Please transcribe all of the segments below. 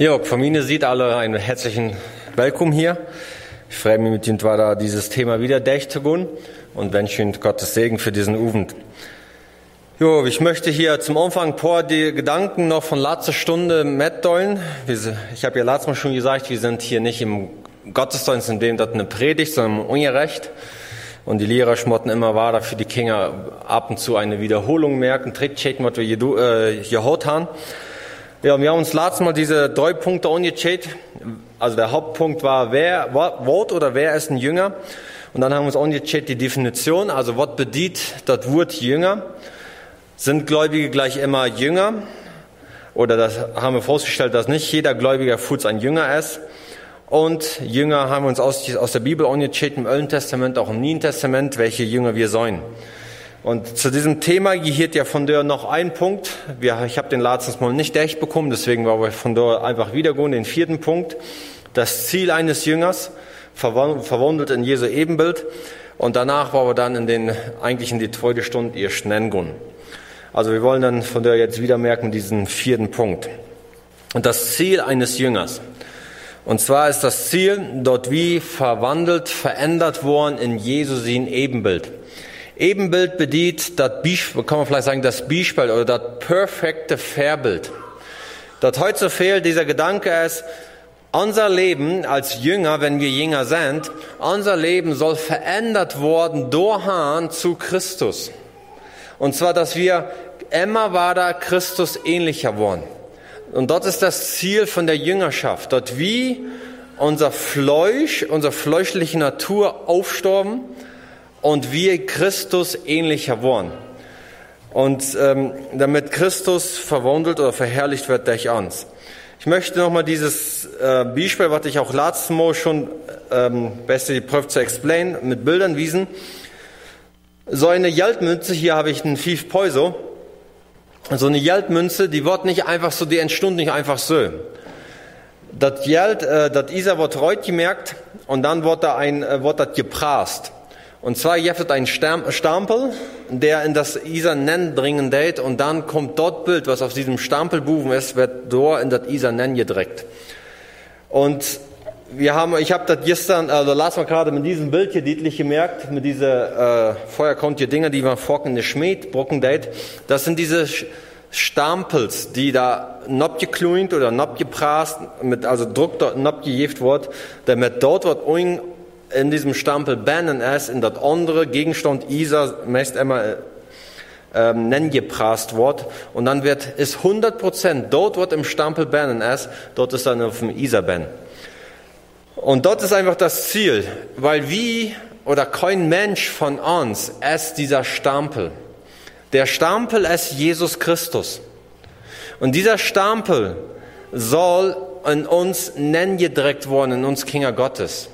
Ja, Familie sieht alle einen herzlichen Willkommen hier. Ich freue mich mit Ihnen weiter dieses Thema wieder durchzugehen und wünsche Ihnen Gottes Segen für diesen Abend. Jo, ich möchte hier zum Anfang ein paar die Gedanken noch von letzter Stunde mitdollen. Ich habe ja letztes Mal schon gesagt, wir sind hier nicht im Gottesdienst, in dem das eine Predigt, sondern im Ungerecht. Und die Lehrer schmotten immer weiter für die Kinder ab und zu eine Wiederholung merken, Trickchecken, was wir hier, äh, hier haben. Ja, wir haben uns letztes Mal diese drei Punkte angecheckt. Also der Hauptpunkt war, wer, Wort oder wer ist ein Jünger? Und dann haben wir uns angecheckt die Definition, also was bedient das Wort Jünger? Sind Gläubige gleich immer Jünger? Oder das haben wir festgestellt, dass nicht jeder Gläubiger Fuß ein Jünger ist. Und Jünger haben wir uns aus, aus der Bibel angecheckt, im Alten Testament, auch im Neuen Testament, welche Jünger wir sollen. Und zu diesem Thema gehört ja von der noch ein Punkt. Wir, ich habe den letztens mal nicht echt bekommen, deswegen war wir von der einfach wiedergehen, den vierten Punkt. Das Ziel eines Jüngers, verwandelt in Jesu Ebenbild. Und danach war wir dann in den, eigentlich in die zweite Stunde ihr Schnengun. Also wir wollen dann von der jetzt wieder merken, diesen vierten Punkt. Und das Ziel eines Jüngers. Und zwar ist das Ziel, dort wie verwandelt, verändert worden in Jesu sein Ebenbild. Ebenbild bedient das kann man vielleicht sagen, das Beispiel oder das perfekte Verbild. Dort heute fehlt dieser Gedanke ist, unser Leben als Jünger, wenn wir Jünger sind, unser Leben soll verändert worden durch zu Christus. Und zwar, dass wir immer weiter Christus ähnlicher wurden. Und dort ist das Ziel von der Jüngerschaft. Dort wie unser Fleisch, unsere fleischliche Natur aufstorben und wir Christus ähnlicher wurden. Und ähm, damit Christus verwandelt oder verherrlicht wird durch uns. Ich möchte nochmal dieses äh, Beispiel, was ich auch letztes Mal schon ähm, besser geprüft zu explain, mit Bildern wiesen. So eine Geldmünze, hier habe ich einen Fief Peuso. So eine Geldmünze, die wird nicht einfach so, die entstund nicht einfach so. Das Geld, äh, das Isa wird reut gemerkt und dann wird da ein, äh, wird das geprast. Und zwar jeftet ein Stampel, der in das Isa Nen bringen date und dann kommt dort Bild, was auf diesem Stampelbuben ist, wird dort in das Isa Nen gedreckt. Und wir haben, ich habe das gestern, also las mal gerade mit diesem Bild hier deutlich gemerkt, mit diese äh, Feuerkontie Dinger, die man forken in Schmied, brocken date, das sind diese Stampels, die da not gekluint oder not geprast, mit, also Druck dort not gejeft wird, damit dort wird in diesem Stampel bannen es in das andere Gegenstand Isa meist immer ähm, nengeprast wird und dann wird es 100 Prozent dort wird im Stampel bannen es dort ist dann auf dem Isa ben. Und dort ist einfach das Ziel weil wie oder kein Mensch von uns ist dieser Stampel. Der Stampel ist Jesus Christus. Und dieser Stampel soll in uns nenngedreckt worden in uns Kinder Gottes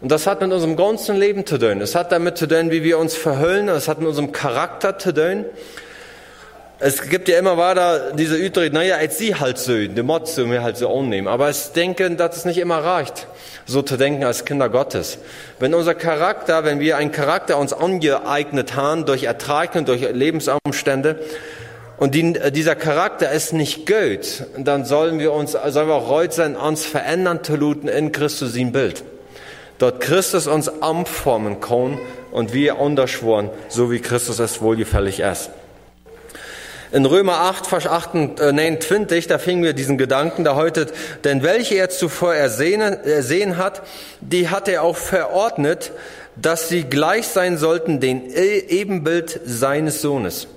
und das hat mit unserem ganzen Leben zu tun. Es hat damit zu tun, wie wir uns verhüllen. Es hat mit unserem Charakter zu tun. Es gibt ja immer weiter diese Ütrede, naja, als sie halt so, die Mod so mir halt so annehmen. Aber es denken, dass es nicht immer reicht, so zu denken als Kinder Gottes. Wenn unser Charakter, wenn wir einen Charakter uns angeeignet haben durch Ertrag und durch Lebensumstände, und die, dieser Charakter ist nicht gut, dann sollen wir uns, sollen wir auch heute sein, uns verändern zu luten in Christus sein Bild dort Christus uns anformen kann und wir unterschworen, so wie Christus es wohlgefällig ist. In Römer 8, Vers 29, äh, da fingen wir diesen Gedanken da heute, denn welche er zuvor ersehen, ersehen hat, die hat er auch verordnet, dass sie gleich sein sollten den e-, Ebenbild seines Sohnes,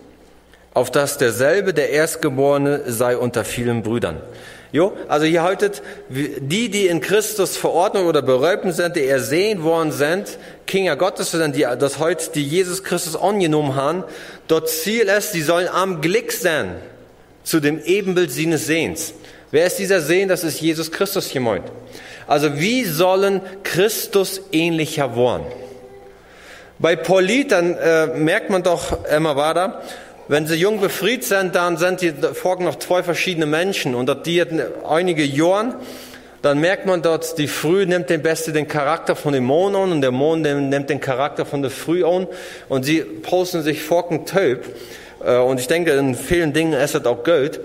auf dass derselbe der Erstgeborene sei unter vielen Brüdern. Jo, also hier heute, die, die in Christus verordnet oder beräumt sind, die ersehen worden sind, Kinder Gottes sind, die das heute, die Jesus Christus angenommen haben, dort Ziel ist, die sollen am Glick sein zu dem Ebenbild seines Sehens. Wer ist dieser Sehen? Das ist Jesus Christus gemeint. Also wie sollen Christus ähnlicher werden? Bei Paulit, dann äh, merkt man doch immer weiter, wenn sie jung befriedet sind, dann sind die folgen noch zwei verschiedene Menschen und das die einige Jahren, dann merkt man dort, die Früh nimmt den Beste den Charakter von dem Mond an und der Mond nimmt den Charakter von der Früh an und sie posten sich folgen Töp. Äh, und ich denke, in vielen Dingen ist es auch Geld.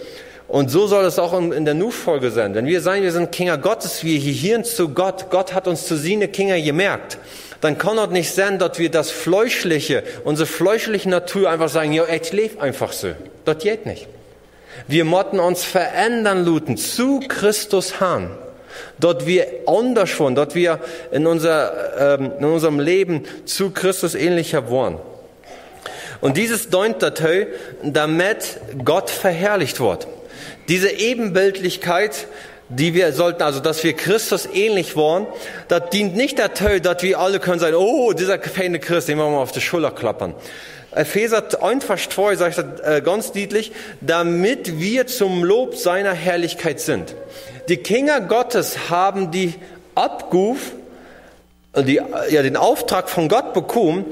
Und so soll es auch in der Nu-Folge sein. Wenn wir sagen, wir sind Kinder Gottes, wir hier zu Gott, Gott hat uns zu seine Kinder gemerkt, dann kann es nicht sein, dass wir das Fleischliche, unsere fleischliche Natur einfach sagen, ja, ich lebe einfach so. Das geht nicht. Wir motten uns verändern luten zu Christus Hahn. Dort wir anders wollen, dort wir in, unser, ähm, in unserem Leben zu Christus ähnlicher wollen. Und dieses deunt dazu, damit Gott verherrlicht wird. Diese Ebenbildlichkeit, die wir sollten, also dass wir Christus ähnlich wollen, das dient nicht dazu, dass wir alle können sagen, oh, dieser feine Christ, den wollen wir auf die Schulter klappern. Epheser 1, Vers 2 sagt das äh, ganz deutlich, damit wir zum Lob seiner Herrlichkeit sind. Die Kinder Gottes haben die Abguf, die, ja, den Auftrag von Gott bekommen,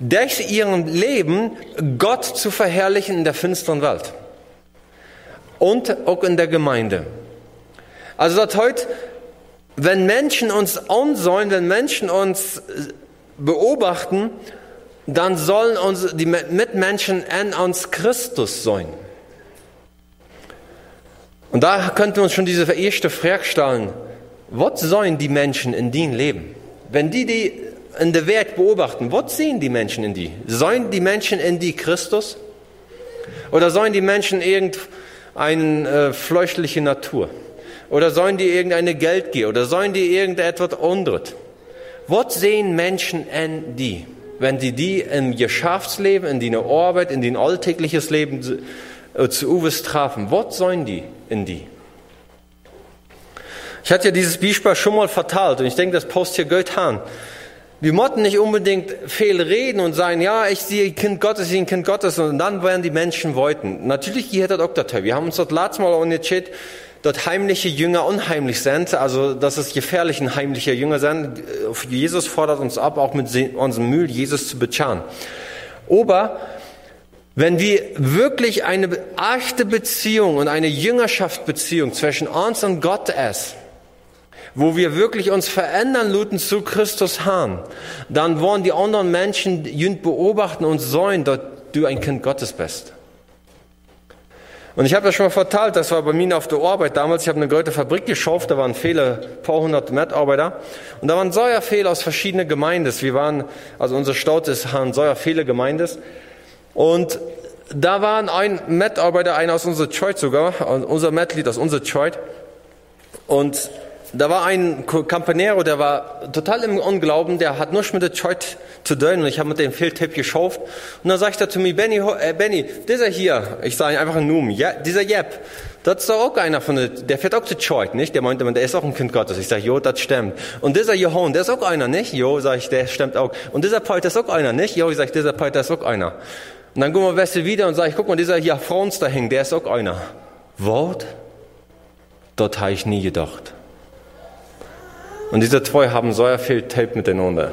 durch ihren Leben Gott zu verherrlichen in der finsteren Welt. Und auch in der Gemeinde. Also das heute, wenn Menschen uns ansehen, wenn Menschen uns beobachten, dann sollen uns die Mitmenschen an uns Christus sein. Und da könnten wir uns schon diese erste Frage stellen, was sollen die Menschen in dein Leben? Wenn die die in der Welt beobachten, was sehen die Menschen in die? Sollen die Menschen in die Christus? Oder sollen die Menschen irgendeine äh, fleischliche Natur? Oder sollen die irgendeine Geldgier? Oder sollen die irgendetwas anderes? Was sehen Menschen in die? Wenn sie die im Geschäftsleben, in die Arbeit, in den alltägliches Leben zu, äh, Uwes trafen, was sollen die in die? Ich hatte ja dieses Beispiel schon mal verteilt und ich denke, das passt hier gut an. Wir mochten nicht unbedingt viel reden und sagen, ja, ich sehe Kind Gottes, ich sehe ein Kind Gottes und dann werden die Menschen wollten. Natürlich geht das auch dazu. Wir haben uns dort letztes Mal unterschieden, dort heimliche Jünger unheimlich sind, also dass es gefährlich ein heimlicher Jünger sind. Jesus fordert uns ab, auch mit unserem Müll Jesus zu bezahlen. Aber wenn wir wirklich eine echte Beziehung und eine Jüngerschaftsbeziehung zwischen uns und Gott ist, wo wir wirklich uns verändern luten zu Christus Hahn, dann wollen die anderen Menschen jünd beobachten und sollen, dass du ein Kind Gottes bist. Und ich habe das schon mal verteilt, das war bei mir auf der Arbeit damals. Ich habe eine große Fabrik geschafft, da waren viele, paar hundert Mitarbeiter. Und da waren viele aus verschiedenen Gemeinden. Wir waren, also unser Stadt ist, haben so viele Gemeinden. Und da waren ein Mitarbeiter, einer aus unserer Church sogar, unser Mitglied aus unserer Church. Und da war ein Campanero, der war total im Unglauben, der hat nur mit der Church zu tun und ich habe mit dem viel Tipp geschafft. Und dann sagt er zu mir, Benny, äh, Benny, dieser hier, ich sage einfach einen Numen, ja, dieser Jepp, das ist doch auch einer von der, der fährt auch zu Church, nicht? Der meinte, der ist auch ein Kind Gottes. Ich sage, jo, das stimmt. Und dieser Johann, der ist auch einer, nicht? Jo, sage ich, der stimmt auch. Und dieser Peter ist auch einer, nicht? Jo, ich sage, dieser Peter ist auch einer. Und dann gucken wir Weste wieder und sage ich, guck mal, dieser hier Franz da hängt, der ist auch einer. Wort? Dort habe ich nie gedacht. Und diese zwei haben so viel Tape miteinander.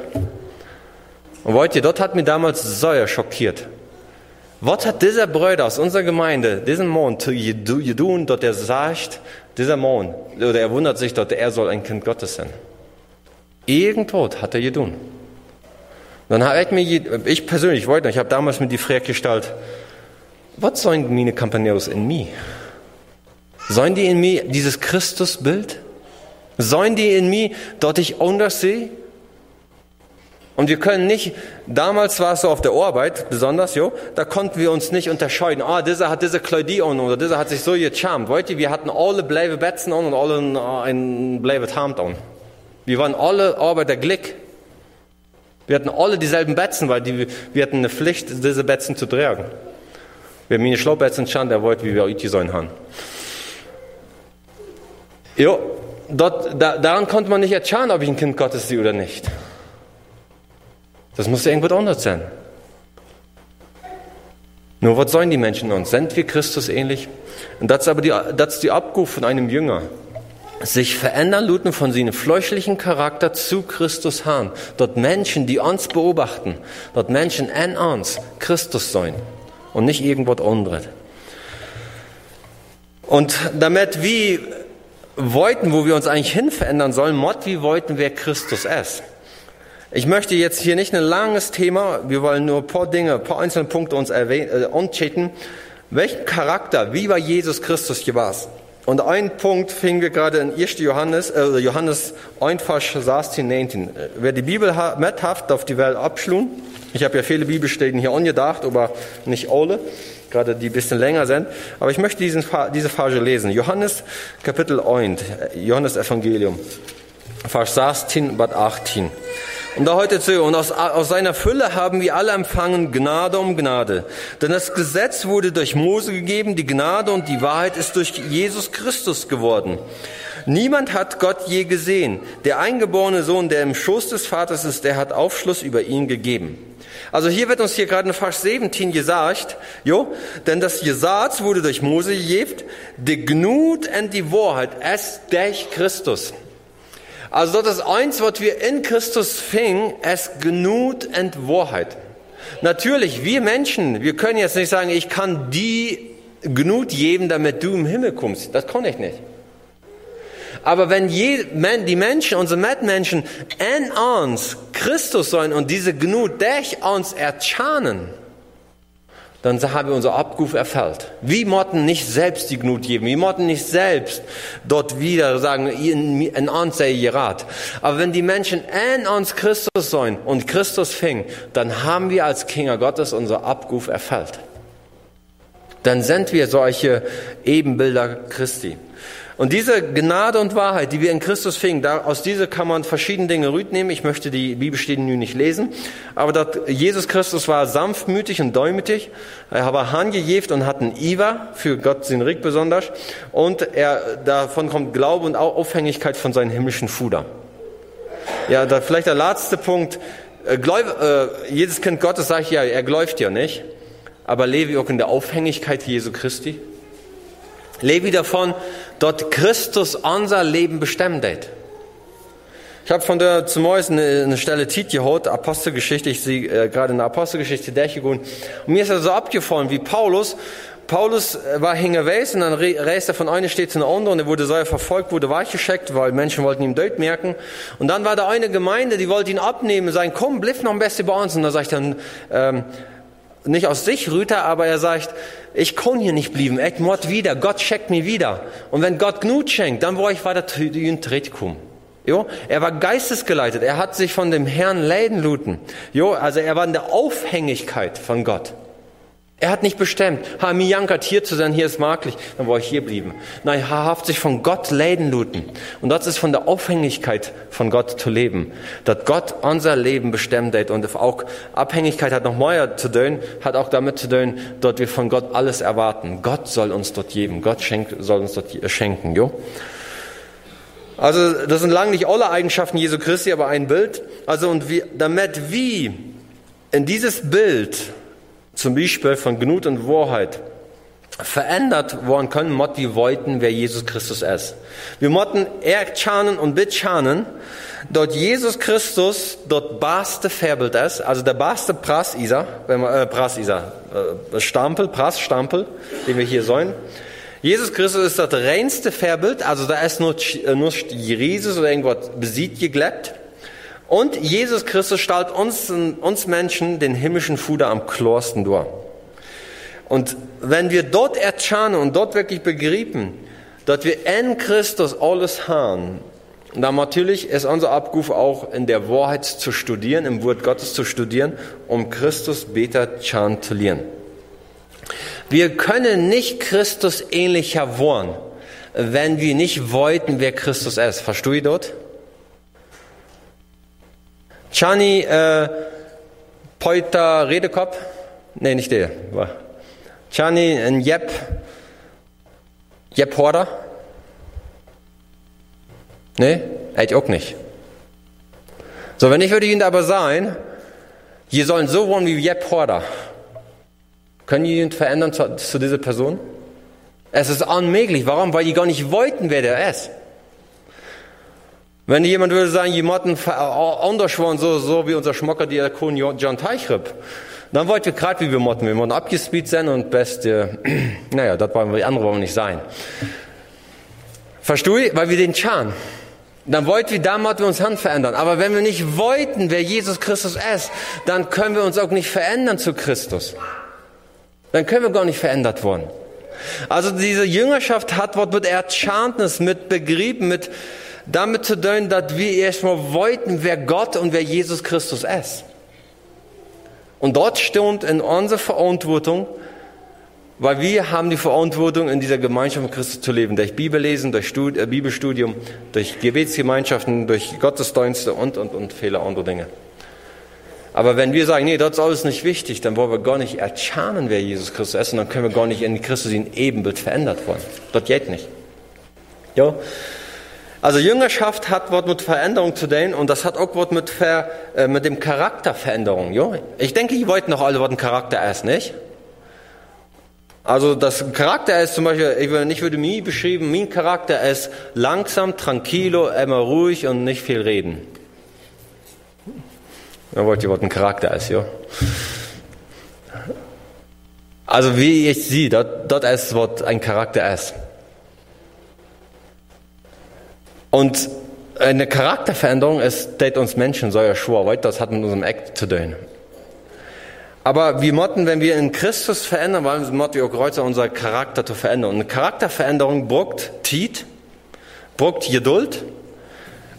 Und wollt ihr, dort hat mir damals so schockiert. Was hat dieser Bruder aus unserer Gemeinde, diesen Mann, tun, dort er sagt, dieser Mann, oder er wundert sich, dort er soll ein Kind Gottes sein. Irgendwo hat er getan. Dann habe ich mir, ich persönlich wollte, ich habe damals mir die Frage gestellt, was sollen meine Campaneros in mir? Sollen die in mir dieses Christusbild? Sollen die in mir, dort ich anders sehe? Und wir können nicht, damals war es so auf der Arbeit, besonders, jo, da konnten wir uns nicht unterscheiden. Ah, dieser hat diese Kleidie an oder dieser hat sich so gecharmt. Wollt ihr, wir hatten alle bleibe Betzen an und alle ein bleibe Hemd an. Wir waren alle Arbeiter Glück. Wir hatten alle dieselben Betzen, weil die, wir hatten eine Pflicht, diese Betzen zu tragen. Wer meine Schlaubetzen stand, der wollte, wie wir heute sein haben. Jo, dort, da, daran konnte man nicht erkennen, ob ich ein Kind Gottes bin oder nicht. Das muss irgendwo anders sein. Nur was sollen die Menschen uns? Sind wir Christus ähnlich? Und das ist aber die, das ist die Abruf von einem Jünger. Sich verändern luten von seinem fleischlichen Charakter zu Christus Hahn. Dort Menschen, die uns beobachten, dort Menschen an uns Christus sein und nicht irgendwas anderes. Und damit wie wollten, wo wir uns eigentlich hin verändern sollen, Mott, wie wollten wir Christus ist. Ich möchte jetzt hier nicht ein langes Thema, wir wollen nur ein paar Dinge, ein paar einzelne Punkte uns erwähnen, äh, welchen Charakter, wie war Jesus Christus gewesen? Und ein Punkt finden wir gerade in 1. Johannes, äh, Johannes 1, Vers 16, 19. Wer die Bibel mit hat, darf die Welt abschlun. Ich habe ja viele Bibelstellen hier angedacht, aber nicht alle, gerade die ein bisschen länger sind. Aber ich möchte diesen, diese Phase lesen. Johannes Kapitel 1, Johannes Evangelium, Vers 16 bis 18. Und da heute zu, und aus, aus seiner Fülle haben wir alle empfangen Gnade um Gnade. Denn das Gesetz wurde durch Mose gegeben, die Gnade und die Wahrheit ist durch Jesus Christus geworden. Niemand hat Gott je gesehen. Der eingeborene Sohn, der im Schoß des Vaters ist, der hat Aufschluss über ihn gegeben. Also hier wird uns hier gerade in Vers 17 gesagt, jo, denn das Gesetz wurde durch Mose gegeben, die Gnut und die Wahrheit, es durch Christus. Also das eins, was wir in Christus fingen, es genut und Wahrheit. Natürlich, wir Menschen, wir können jetzt nicht sagen, ich kann die Gnut geben, damit du im Himmel kommst. Das kann ich nicht. Aber wenn die Menschen, unsere Mitmenschen in uns Christus sein und diese Gnut durch uns erschanen, dann haben wir unser Abruf erfüllt. Wir mochten nicht selbst die Gnut geben. Wir mochten nicht selbst dort wieder sagen, in, uns sei ihr Rat. Aber wenn die Menschen in uns Christus sein und Christus fing, dann haben wir als Kinder Gottes unser Abruf erfüllt. Dann sind wir solche Ebenbilder Christi. Und diese Gnade und Wahrheit, die wir in Christus fingen, da, aus dieser kann man verschiedene Dinge rütnehmen. Ich möchte die Bibelstellen nicht lesen. Aber dort, Jesus Christus war sanftmütig und däumütig. Er war hangejeft und hat einen Iva, für Gott sind Rick besonders. Und er, davon kommt Glaube und Aufhängigkeit von seinem himmlischen Fuder. Ja, da vielleicht der letzte Punkt. Äh, Gläub, äh, jedes Kind Gottes sagt ja, er gläuft ja nicht. Aber lebe auch in der Aufhängigkeit Jesu Christi. Lebe davon, dort Christus unser Leben bestimmt hat. Ich habe von der zumeist eine, eine Stelle Tit gehört, Apostelgeschichte, ich sehe äh, gerade in der Apostelgeschichte durchgegangen. Und mir ist das so abgefallen, wie Paulus, Paulus äh, war hingewies und dann reiste er von einer Stadt zu einer anderen und er wurde sehr verfolgt, wurde weichgeschickt, weil Menschen wollten ihm Deut merken. Und dann war da eine Gemeinde, die wollte ihn abnehmen sagen, komm, bleib noch am besten bei uns. Und da sagt dann, ähm, nicht aus sich rührt aber er sagt, ich kann hier nicht bleiben, ich muss wieder, Gott schenkt mir wieder. Und wenn Gott genug schenkt, dann wo ich weiter kommen. Jo, er war geistesgeleitet, er hat sich von dem Herrn leiden luten. Jo, also er war in der Aufhängigkeit von Gott. Er hat nicht bestimmt, ha, mir jankert hier zu sein, hier ist maglich, dann wollte ich hier bleiben. Nein, er hat sich von Gott leiden luten. Und das ist von der Aufhängigkeit von Gott zu leben. Dass Gott unser Leben bestimmt hat und auch Abhängigkeit hat noch mehr zu tun, hat auch damit zu tun, dass wir von Gott alles erwarten. Gott soll uns dort geben. Gott schenkt, soll uns dort schenken, jo? Also, das sind lang nicht alle Eigenschaften Jesu Christi, aber ein Bild. Also, und wie, damit wie in dieses Bild zum Beispiel von Gnut und Wahrheit, verändert worden können, mott wir wollten, wer Jesus Christus ist. Wir motten erchanen und bitschanen, dort Jesus Christus dort baste Vorbild ist, also der baste Pras Isa, wenn man, äh, Pras Isa, äh, Stampel, Pras Stampel, den wir hier sollen. Jesus Christus ist das reinste Vorbild, also da ist nur, äh, nur Jesus oder irgendwas besiegt geglätt. Und Jesus Christus stellt uns, uns Menschen den himmlischen Fuder am klarsten durch. Und wenn wir dort erschauen und dort wirklich begreifen, dass wir in Christus alles haben, dann natürlich ist unser Abruf auch in der Wahrheit zu studieren, im Wort Gottes zu studieren, um Christus beter zu lernen. Wir können nicht Christus ähnlicher werden, wenn wir nicht wollten, wer Christus ist. Verstehst du dort? Chani äh, Poita Redekop, nee, nicht der, war Chani ein Jep, Horder? Nee, ich auch nicht. So, wenn ich würde Ihnen aber sagen, ihr sollen so wohnen wie Jep Horder. Können Sie ihn verändern zu, zu dieser Person? Es ist unmöglich. Warum? Weil die gar nicht wollten, wer der ist. Wenn jemand würde sagen, jemanden anders waren, so, so wie unser Schmocker, die Kun John Teichrip, dann wollt wir gerade wie wir motten, wir wollen abgespielt sein und beste, naja, das wollen wir, die andere wollen wir nicht sein. Verstehst du? Weil wir den Chan. Dann wollten wir, da wir uns Hand verändern. Aber wenn wir nicht wollten, wer Jesus Christus ist, dann können wir uns auch nicht verändern zu Christus. dann können wir gar nicht verändert worden. Also diese Jüngerschaft hat was mit Erchantnis, mit Begrieben, mit damit zu tun, dass wir erstmal wollten, wer Gott und wer Jesus Christus ist. Und dort stimmt in unserer Verantwortung, weil wir haben die Verantwortung, in dieser Gemeinschaft mit Christus zu leben. Durch Bibellesen, durch Stud äh, Bibelstudium, durch Gebetsgemeinschaften, durch Gottesdienste und, und, und viele andere Dinge. Aber wenn wir sagen, nee, das ist alles nicht wichtig, dann wollen wir gar nicht erscharen, wer Jesus Christus ist, und dann können wir gar nicht in Christus in Ebenbild verändert worden. Das geht nicht. Ja? Also Jüngerschaft hat was mit Veränderung zu tun und das hat auch was mit, Ver, äh, mit dem Charakterveränderung. Ja? Ich denke, ihr wollt noch alle, ein Charakter ist, nicht? Also das Charakter ist zum Beispiel, ich würde, ich würde mir beschrieben, mein Charakter ist langsam, tranquilo, immer ruhig und nicht viel reden. Dann wollt ihr, ein Charakter ist, ja? Also wie ich sehe, dort ist, was ein Charakter ist. Und eine Charakterveränderung ist, das uns Menschen so ja schwor, weil das hat mit unserem Act zu tun. Aber wir motten, wenn wir in Christus verändern wollen, motten wir auch Kreuzer unser Charakter zu verändern. Und eine Charakterveränderung bruckt Tiet, bruckt Geduld,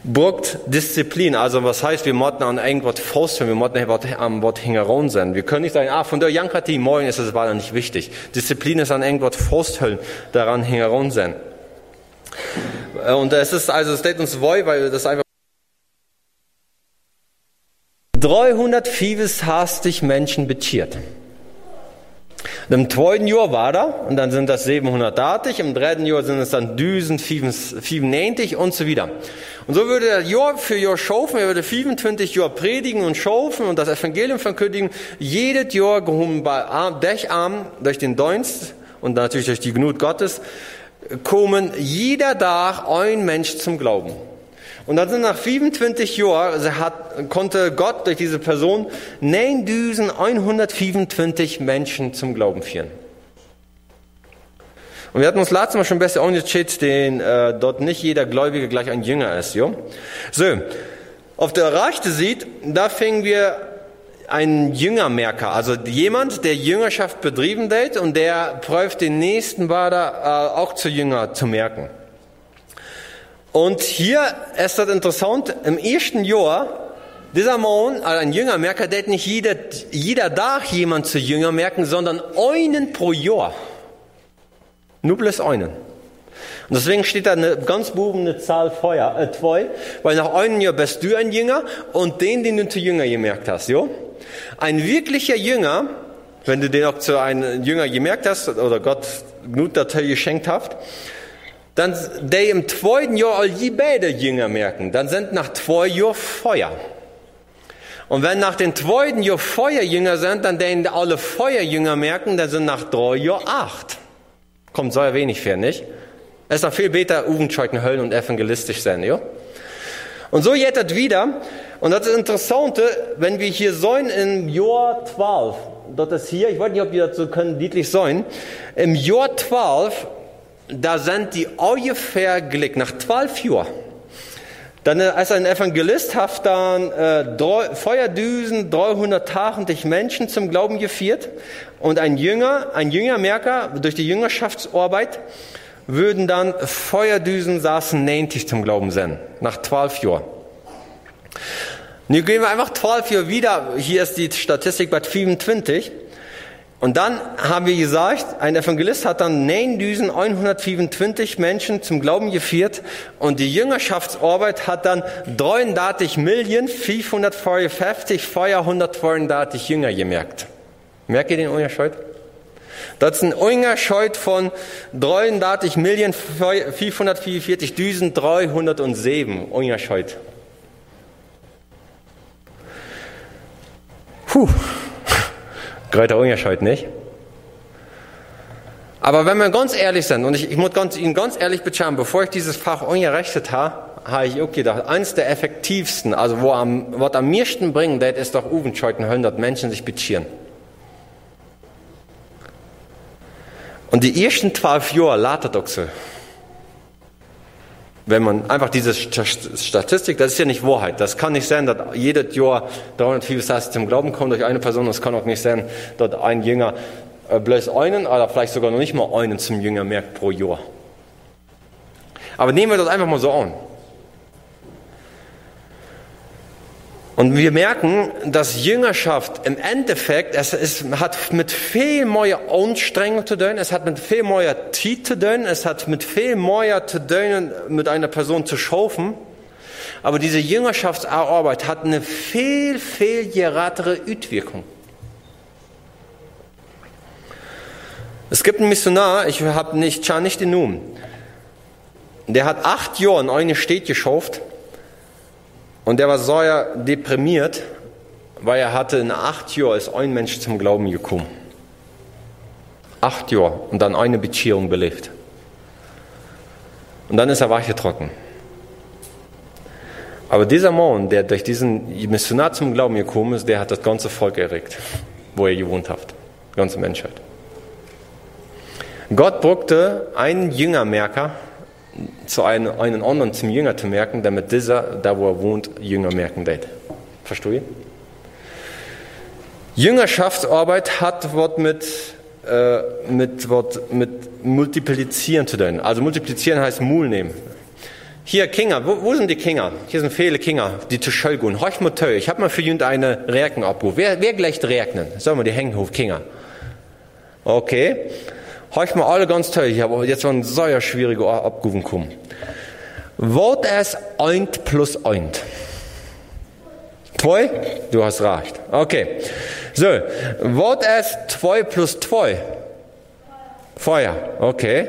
bruckt Disziplin. Also was heißt, wir motten an irgendwas festhalten, wir motten am Wort hingeron sein. Wir können nicht sagen, ah, von der Jankratie morgen ist es weiter nicht wichtig. Disziplin ist an irgendwas festhalten, daran hingeron sein. Und es ist also, es steht uns wohl, weil das einfach 365 Menschen beziert. Im zweiten Jahr war da, und dann sind das 730, im dritten Jahr sind es dann 1095 und so wieder. Und so würde er Jahr für Jahr schaufen, er würde 25 Jahre predigen und schaufen und das Evangelium verkündigen, jedes Jahr gehoben bei Arm, durch den Dienst und natürlich durch die Gnut Gottes, kommen jeder Tag ein Mensch zum Glauben. Und dann sind nach 25 Jahren hat, konnte Gott durch diese Person 9125 Menschen zum Glauben führen. Und wir hatten uns letztes Mal schon besser angeschaut, den äh, dort nicht jeder Gläubige gleich ein Jünger ist. Jo? So, auf der Rechte sieht, da fingen wir einen Jüngermerker, also jemand, der Jüngerschaft betrieben hat und der prüft den nächsten Bader äh, auch zu Jünger zu merken. Und hier ist das interessant, im ersten Jahr, dieser Mann, also ein Jüngermerker, der hat nicht jeder, jeder Tag jemand zu Jünger merken, sondern einen pro Jahr. Nur bloß einen. Und deswegen steht da eine ganz buben eine Zahl Feuer, äh, zwei, weil nach einem Jahr bist du ein Jünger und den, den du zu Jünger gemerkt hast, jo? Ein wirklicher Jünger, wenn du den auch zu einem Jünger gemerkt hast, oder Gott genug dazu geschenkt hat, dann der im zweiten Jahr all die beide Jünger merken, dann sind nach zwei Jahren Feuer. Und wenn nach den zweiten Jahr Feuerjünger sind, dann den alle Feuerjünger merken, dann sind nach drei Jahren acht. Kommt so wenig für, nicht? Es ist noch viel besser, Uvenscheuten höllen und evangelistisch sein, ja? Und so das wieder. Und das ist Interessante, wenn wir hier sein im Jahr 12, das ist hier, ich weiß nicht, ob wir so können, deutlich sein, im Jahr 12 da sind die ungefähr glick nach zwölf Jahren. Dann äh, als ein Evangelist hat dann äh, drei, Feuerdüsen 300 Menschen zum Glauben geführt und ein Jünger, ein Jüngermerker durch die Jüngerschaftsarbeit würden dann Feuerdüsen saßen 90 zum Glauben sein, nach zwölf Jahren. Nun gehen wir einfach zwölf Jahre wieder, hier ist die Statistik bei 25. Und dann haben wir gesagt, ein Evangelist hat dann 9125 Menschen zum Glauben geführt und die Jüngerschaftsarbeit hat dann 33 Millionen 550 434 Jünger gemerkt. Merkt ihr den Unterschied? Das ist ein Unterschied von 33 Millionen 544 307 Unterschied. Puh. Gröter Unterschied, nicht? Aber wenn wir ganz ehrlich sind, und ich, ich muss ganz, Ihnen ganz ehrlich bezahlen, bevor ich dieses Fach unterrichtet habe, habe ich auch gedacht, eins der effektivsten, also wo am, was am meisten bringen, das ist doch Uvenscheuten hören, dass Menschen sich bezieren. Und die ersten zwölf Jahre so wenn man einfach diese Statistik, das ist ja nicht Wahrheit. Das kann nicht sein, dass jedes Jahr 300 Sachen zum Glauben kommen durch eine Person. Das kann auch nicht sein, dass ein Jünger äh, bloß einen oder vielleicht sogar noch nicht mal einen zum Jünger merkt pro Jahr. Aber nehmen wir das einfach mal so an. Und wir merken, dass Jüngerschaft im Endeffekt, es ist, hat mit viel mehr Anstrengung zu tun, es hat mit viel mehr Zeit zu tun, es hat mit viel mehr zu tun, mit einer Person zu schaffen. Aber diese Jüngerschaftsarbeit hat eine viel, viel geratere Utwirkung. Es gibt einen Missionar, ich habe nicht, schau nicht den Namen, der hat acht Jahre in eine Stadt geschafft und der war sehr deprimiert, weil er hatte in acht Jahren ist ein Mensch zum Glauben gekommen. Acht Jahre und dann eine Beziehung belebt. Und dann ist er wachgetrocken. Aber dieser Mann, der durch diesen Missionar zum Glauben gekommen ist, der hat das ganze Volk erregt, wo er gewohnt hat. Die ganze Menschheit. Gott brauchte einen Jüngermerker, zu einem, einen anderen zum Jünger zu merken, damit dieser, da wo er wohnt, Jünger merken wird. Verstehe ihr? Jüngerschaftsarbeit hat was mit, äh, mit, wat, mit Multiplizieren zu tun. Also multiplizieren heißt Mul nehmen. Hier, Kinder, wo, wo, sind die Kinder? Hier sind viele Kinder, die zu Schall gehen. Horch ich habe mal für jemand eine Räken abgerufen. Wer, wer gleich Räknen? Sollen wir die Hängenhof Kinder? Okay. Horch mal alle ganz tö, ich habe jetzt einen sehr schwierigen abgerufen kommen. Wort es eint plus eint. Zwei? Du hast recht. Okay. So, Wort es zwei plus zwei. Feuer. Okay.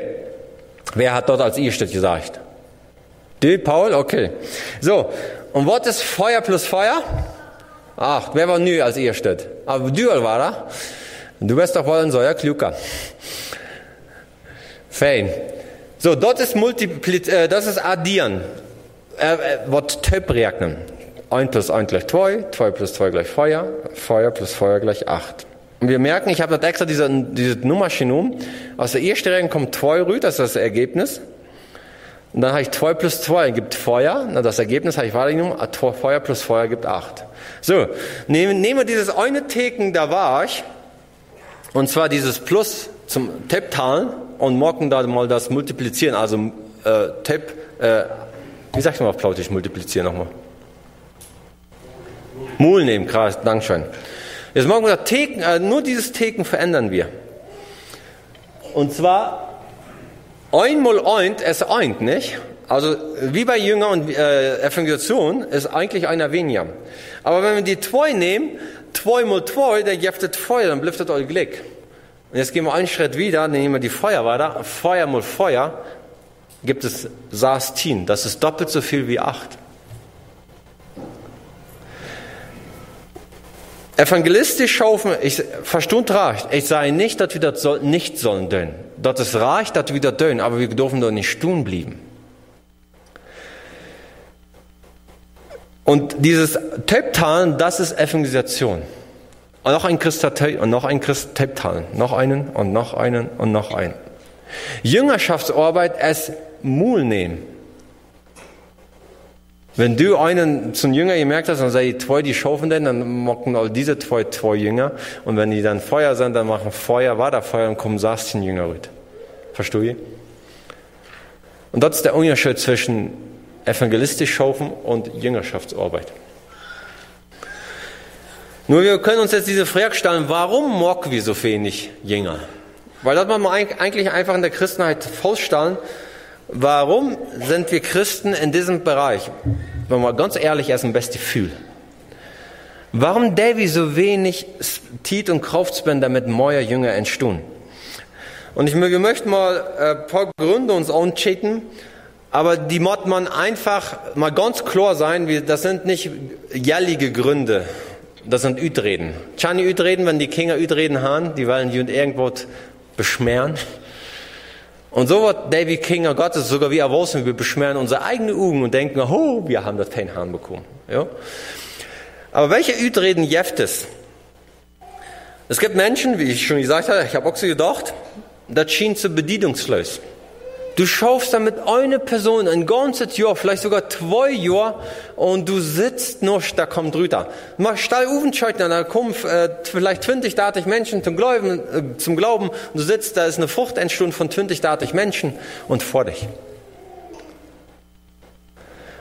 Wer hat dort als erstes gesagt? Du, Paul? Okay. So, und was ist Feuer plus Feuer? Ach, wer war neu als erstes? Aber du war da. Du bist doch wohl ein solcher Kluger. Fein. So, dort ist Multipli äh, das ist Addieren. Äh, äh, was Töp rechnen. 1 plus 1 gleich 2, 2 plus 2 gleich Feuer, Feuer plus Feuer gleich 8. Und wir merken, ich habe das extra diese, diese Nummergenom. Aus der ersten Rechnung kommt 2 rüber, das ist das Ergebnis. Und dann habe ich 2 plus 2 gibt Feuer. Na, das Ergebnis habe ich weitergenommen. Feuer plus Feuer gibt 8. So, nehmen, nehmen wir dieses eine Theken, da war ich. Und zwar dieses Plus zum Teptalen und morgen da mal das Multiplizieren. Also äh, Tep, äh, wie sagt man auf Plautisch multiplizieren nochmal? Mul nehmen, krass, Dankeschön. Jetzt morgen das Theken, äh, nur dieses Theken verändern wir. Und zwar Einmal eint, es eint, nicht? Also wie bei Jünger und äh, Evangelisation ist eigentlich einer weniger. Aber wenn wir die zwei nehmen, zwei mal zwei, der gibt Feuer, dann das euer Glück. Und jetzt gehen wir einen Schritt wieder, nehmen wir die Feuer weiter. Feuer mal Feuer gibt es Sastin. Das ist doppelt so viel wie acht. Evangelistisch schaufen, ich verstund recht, ich sage nicht, dass wir das nicht sollen tun. Das ist recht, dass wir das tun, aber wir dürfen doch nicht tun bleiben. Und dieses Teptalen, das ist Evangelisation. Und noch ein Christ und noch ein Christ Teptalen, noch einen und noch einen und noch einen. Jüngerschaftsarbeit es Mul nehmen. Wenn du einen zum Jünger gemerkt hast, dann sei zwei die schaufen denn, dann machen all diese zwei zwei Jünger. Und wenn die dann Feuer sind, dann machen Feuer, war da Feuer und kommen sagst den Jünger rüt. Verstehst du? Und das ist der Unterschied zwischen evangelistisch schaufen und Jüngerschaftsarbeit. Nur wir können uns jetzt diese Frage stellen, warum mocken wir so wenig Jünger? Weil das man eigentlich einfach in der Christenheit vorstellen, Warum sind wir Christen in diesem Bereich? Wenn man ganz ehrlich ist, ein beste Gefühl. Warum Davy so wenig Tiet und Kraftspender mit neuer Jünger entstehen? Und ich, wir möchten mal ein äh, paar Gründe uns anschauen, aber die muss man einfach mal ganz klar sein, das sind nicht jährliche Gründe, das sind Ütreden. Chani Ütreden, wenn die Kinder Ütreden haben, die wollen irgendwo beschmeren. Und so wird David Kinger Gottes sogar wie erwachsen, wir beschweren unsere eigenen Augen und denken, oh, wir haben das kein Hahn bekommen. Ja? Aber welche Ütreden jeft es? Es gibt Menschen, wie ich schon gesagt habe, ich habe auch so gedacht, das schien zu bedienungslos. Du schaffst damit eine Person ein ganzes Jahr, vielleicht sogar zwei Jahre, und du sitzt noch, da kommt drüber. Mach steil Uvenscheuten, da kommen äh, vielleicht 20 dartig Menschen zum Glauben, äh, zum Glauben, und du sitzt, da ist eine Frucht entstanden von 20 dartig Menschen und vor dich.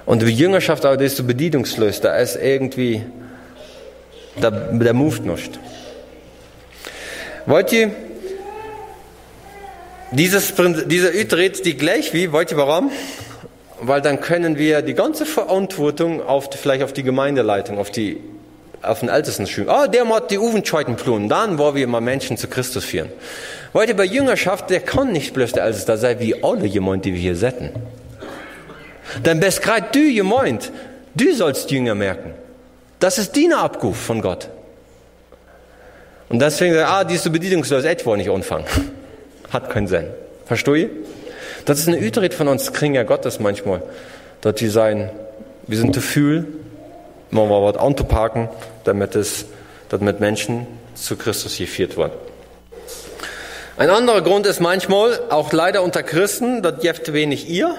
Und die Jüngerschaft, aber, das ist so bedienungslos, da ist irgendwie, da, der moved nicht. Wollt ihr, dieses, dieser Ü dreht die gleich wie, wollt ihr warum? Weil dann können wir die ganze Verantwortung auf, vielleicht auf die Gemeindeleitung, auf die, auf den Ältesten schieben. Oh, der macht die Uvenscheuten plun. Dann wollen wir mal Menschen zu Christus führen. Wollt ihr bei Jüngerschaft, der kann nicht bloß der Älteste sein, wie alle jemand, die wir hier setzen. Denn bist gerade du gemeint, du sollst Jünger merken. Das ist deine Abruf von Gott. Und deswegen ah, diese Bedienungslos etwa nicht anfangen. Hat keinen Sinn. Verstehe ihr? Das ist eine Utrit von uns, kriegen ja Gottes manchmal. Dass die sein, wir sind zu viel, man mal was anzupacken, damit es, damit Menschen zu Christus geführt werden. Ein anderer Grund ist manchmal, auch leider unter Christen, das jeft wenig ihr,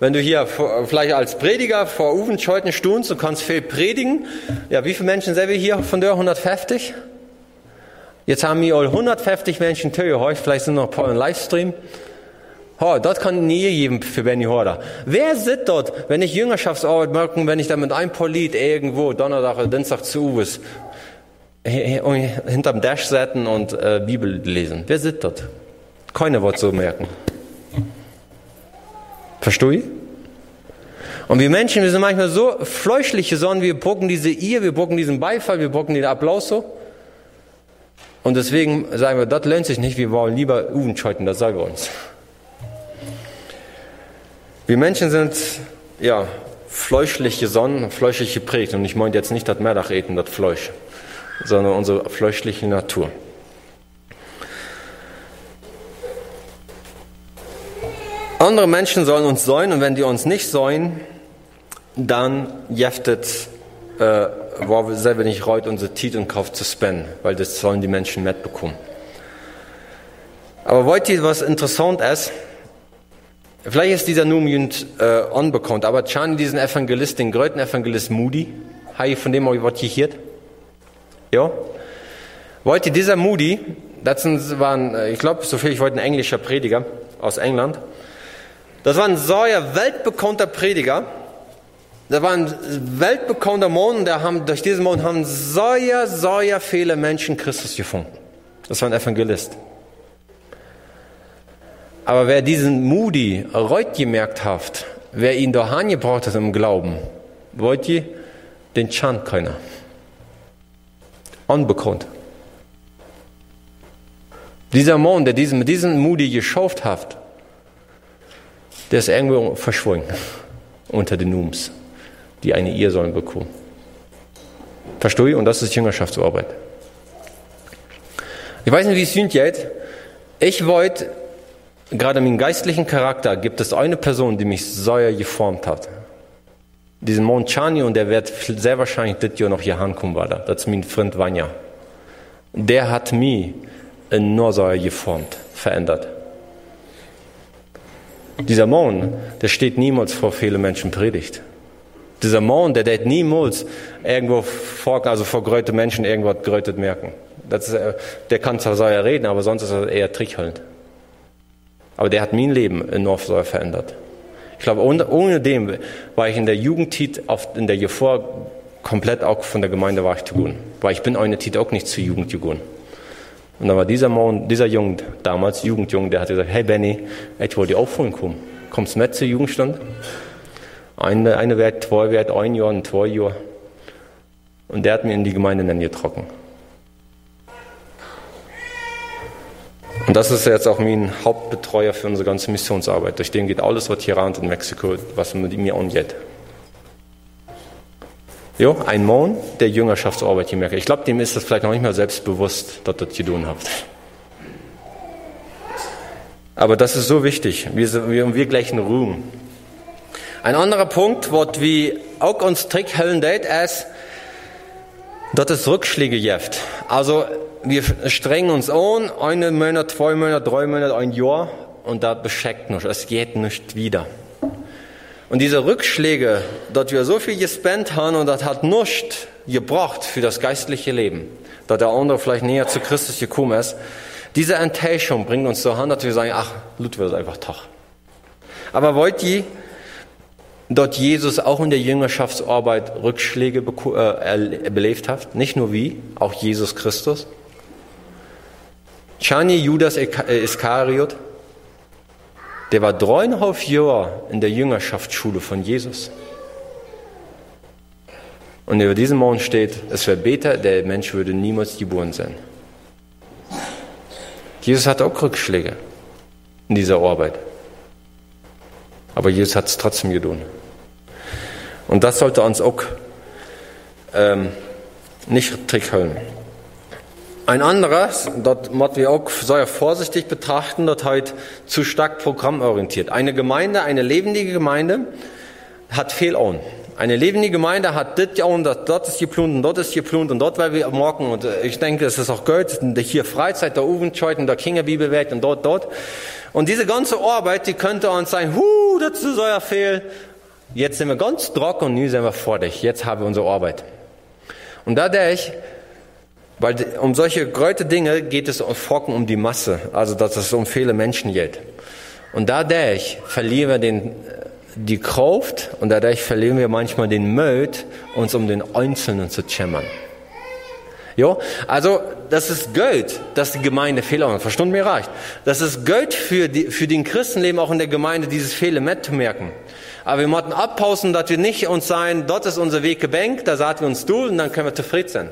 wenn du hier vielleicht als Prediger vor Uwen Scheuten stunst und kannst viel predigen, ja, wie viele Menschen sind wir hier von der 150? Jetzt haben wir 150 Menschen heute, vielleicht sind noch ein paar im Livestream. Oh, dort kann nie geben für Benny Horder. Wer sitzt dort, wenn ich Jüngerschaftsarbeit merke, wenn ich da mit einem Polit irgendwo Donnerstag oder Dienstag zu Uwes hinterm Dash setzen und äh, Bibel lesen? Wer sitzt dort? Keiner wird so merken. Verstehe ich? Und wir Menschen, wir sind manchmal so fleuschliche Sonnen, wir brocken diese Ihr, wir brocken diesen Beifall, wir brocken den Applaus so. Und deswegen sagen wir, das lohnt sich nicht, wir wollen lieber Uvenscheuten, das sagen wir uns. Wir Menschen sind, ja, fleuschliche Sonnen, fleuschlich geprägt. Und ich meine jetzt nicht das Merdacheten, das Fleisch, sondern unsere fleuschliche Natur. Andere Menschen sollen uns säuen und wenn die uns nicht säuen, dann jeftet, äh, wir selber nicht reut, unsere Tit und Kraft zu spenden, weil das sollen die Menschen mitbekommen. Aber wollt ihr was interessant ist? Vielleicht ist dieser Numjund äh, unbekannt, aber Chan diesen Evangelist, den größten Evangelist Moody, habe von dem euch was gehört? Ja? Wollt ihr dieser Moody, das waren, äh, ich glaube, so viel ich wollte, ein englischer Prediger aus England, das war ein sehr weltbekannter Prediger. Das war ein weltbekannter Mann, der haben, durch diesen Mann haben sehr, sehr viele Menschen Christus gefunden. Das war ein Evangelist. Aber wer diesen Moody reut gemerkt hat, wer ihn da gebraucht hat im Glauben, wollt ihr, den Chant keiner. Unbekannt. Dieser Mann, der diesen, mit Moody geschafft hat, der ist irgendwo verschwunden unter den Nums, die eine Ehe sollen bekommen. Verstehe ich? Und das ist Jüngerschaftsarbeit. Ich weiß nicht, wie es sind jetzt. Ich wollte, gerade meinen geistlichen Charakter, gibt es eine Person, die mich sehr geformt hat. Diesen Mount Chani, und der wird sehr wahrscheinlich das Jahr noch hier ankommen, war da. Das ist mein Freund Vanya. Der hat mich enorm sehr geformt, verändert. Dieser Mann, der steht niemals vor vielen Menschen predigt. Dieser Mann, der wird niemals irgendwo vor, also vor größte Menschen irgendwas grötet merken. Ist, äh, der kann zwar so reden, aber sonst ist er eher trickhalend. Aber der hat mein Leben enorm so verändert. Ich glaube, ohne, ohne dem war ich in der Jugendtit, in der Jevor, komplett auch von der Gemeinde war ich zu tun. Weil ich bin eine Tit auch nicht zur Jugend gegangen. Und dann war dieser Mann, dieser Junge, damals Jugendjunge, der hat gesagt, hey Benny, ich wollte dir auch vorhin kommen. Kommst du mit zur Jugendstand? Eine, eine wird zwei, wird ein Jahr, und zwei Jahre. Und der hat mir in die Gemeinde dann getrocken. Und das ist jetzt auch mein Hauptbetreuer für unsere ganze Missionsarbeit. Durch den geht alles, was hier ran in Mexiko, was mit mir angeht. Jo, ein Mann, der Jüngerschaftsarbeit gemerkt Ich glaube, dem ist das vielleicht noch nicht mal selbstbewusst, dass das tun habt. Aber das ist so wichtig. Wir, wir, wir gleichen Ruhm. Ein anderer Punkt, was wir auch uns hellen date, ist, dass es Rückschläge gibt. Also, wir strengen uns an, einen Monat, zwei Monate, drei Monate, ein Jahr, und das bescheckt nicht, es geht nicht wieder. Und diese Rückschläge, dass wir so viel gespendet haben und das hat nichts gebracht für das geistliche Leben, dass der andere vielleicht näher zu Christus gekommen ist, diese Enttäuschung bringt uns so an, dass wir sagen, ach, Ludwig ist einfach Tag. Aber wollt ihr, dort Jesus auch in der Jüngerschaftsarbeit Rückschläge äh, belebt hat? Nicht nur wie, auch Jesus Christus. Chani Judas äh, Iskariot, der war dreieinhalb Jahre in der Jüngerschaftsschule von Jesus. Und über diesem Morgen steht, es wäre besser, der Mensch würde niemals geboren sein. Jesus hatte auch Rückschläge in dieser Arbeit. Aber Jesus hat es trotzdem getan. Und das sollte uns auch ähm, nicht trickhalten. Ein anderes, das muss wir auch sehr vorsichtig betrachten, das halt zu stark programmorientiert. Eine Gemeinde, eine lebendige Gemeinde hat Fehlaugen. Eine lebendige Gemeinde hat das ja und das, dort ist geplant und dort ist geplant und dort weil wir morgen und äh, ich denke, es ist auch gut, hier Freizeit, der Jugendscheut und der Kinderbibelwelt und dort, dort. Und diese ganze Arbeit, die könnte uns sein, hu, das ist euer Fehl. Jetzt sind wir ganz trocken und nun sind wir vor dich. Jetzt haben wir unsere Arbeit. Und dadurch, weil um solche große Dinge geht es trocken um die Masse, also dass es um viele Menschen geht. Und dadurch verlieren wir den die Kraft und dadurch verlieren wir manchmal den Mut, uns um den Einzelnen zu schämmern. Ja, also das ist Geld, dass die Gemeinde Fehler macht. Verstanden mir reicht. Das ist Geld für, die, für den Christenleben auch in der Gemeinde, dieses Fehler mitzumerken. Aber wir müssen abpausen, dass wir nicht uns sein, dort ist unser Weg gebankt, da sagen wir uns du und dann können wir zufrieden sein.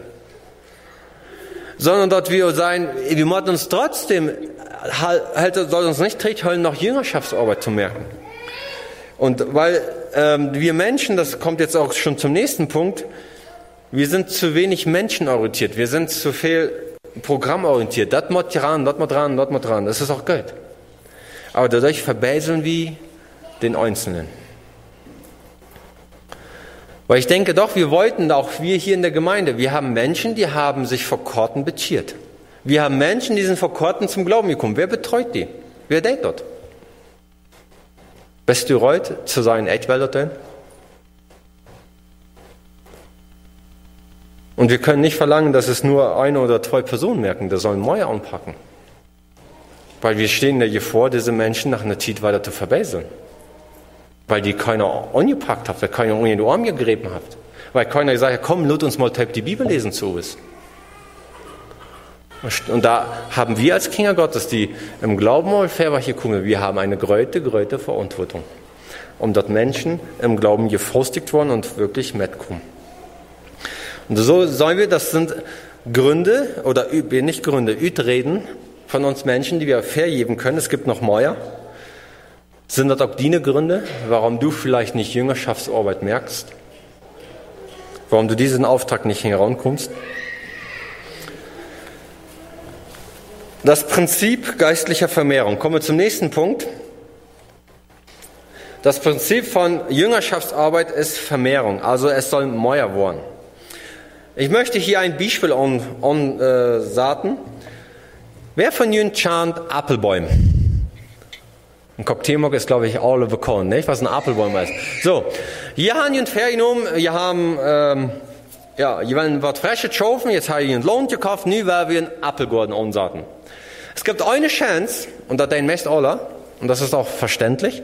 Sondern dort wir sein, wir müssen uns trotzdem, halt, soll uns nicht trägt, noch Jüngerschaftsarbeit zu merken. Und weil ähm, wir Menschen, das kommt jetzt auch schon zum nächsten Punkt, wir sind zu wenig menschenorientiert, wir sind zu viel programmorientiert. Das muss dran, das muss dran, das muss dran. Das ist auch Geld. Aber dadurch verbeiseln wir den Einzelnen. Weil ich denke doch, wir wollten auch, wir hier in der Gemeinde, wir haben Menschen, die haben sich vor Korten beziert. Wir haben Menschen, die sind vor Korten zum Glauben gekommen. Wer betreut die? Wer denkt dort? Bist du heute zu sein Echtwälder Und wir können nicht verlangen, dass es nur eine oder zwei Personen merken, das sollen Mäuer anpacken. Weil wir stehen ja hier vor, diese Menschen nach einer Zeit weiter zu verbessern. Weil die keiner angepackt hat, weil keiner in den Arm gegeben hat. Weil keiner gesagt hat, komm, lut uns mal die Bibel lesen zu uns. Und da haben wir als Kinder Gottes, die im Glauben auf Verwache kommen, wir haben eine größte, größte Verantwortung, um dort Menschen im Glauben gefrostigt worden und wirklich mitkommen. Und so sollen wir, das sind Gründe, oder nicht Gründe, Ütreden von uns Menschen, die wir vergeben können. Es gibt noch mehr. Sind das auch die Gründe, warum du vielleicht nicht Jüngerschaftsarbeit merkst? Warum du diesen Auftrag nicht herankommst? Das Prinzip geistlicher Vermehrung. Kommen wir zum nächsten Punkt. Das Prinzip von Jüngerschaftsarbeit ist Vermehrung, also es soll mehr werden. Ich möchte hier ein Beispiel ansaten. Äh, Wer von Ihnen chant Apfelbäume? Ein Cocktailmock ist, glaube ich, all over corn, nicht? Was ein Apfelbaum ist. So, hier haben wir Ferienum, wir haben, ähm, ja, wir wollen was Frisches schaufen, jetzt habe ich einen Lohn gekauft, nun werden wir einen Apfelgarten ansaten. Es gibt eine Chance, und das den meist aller, und das ist auch verständlich,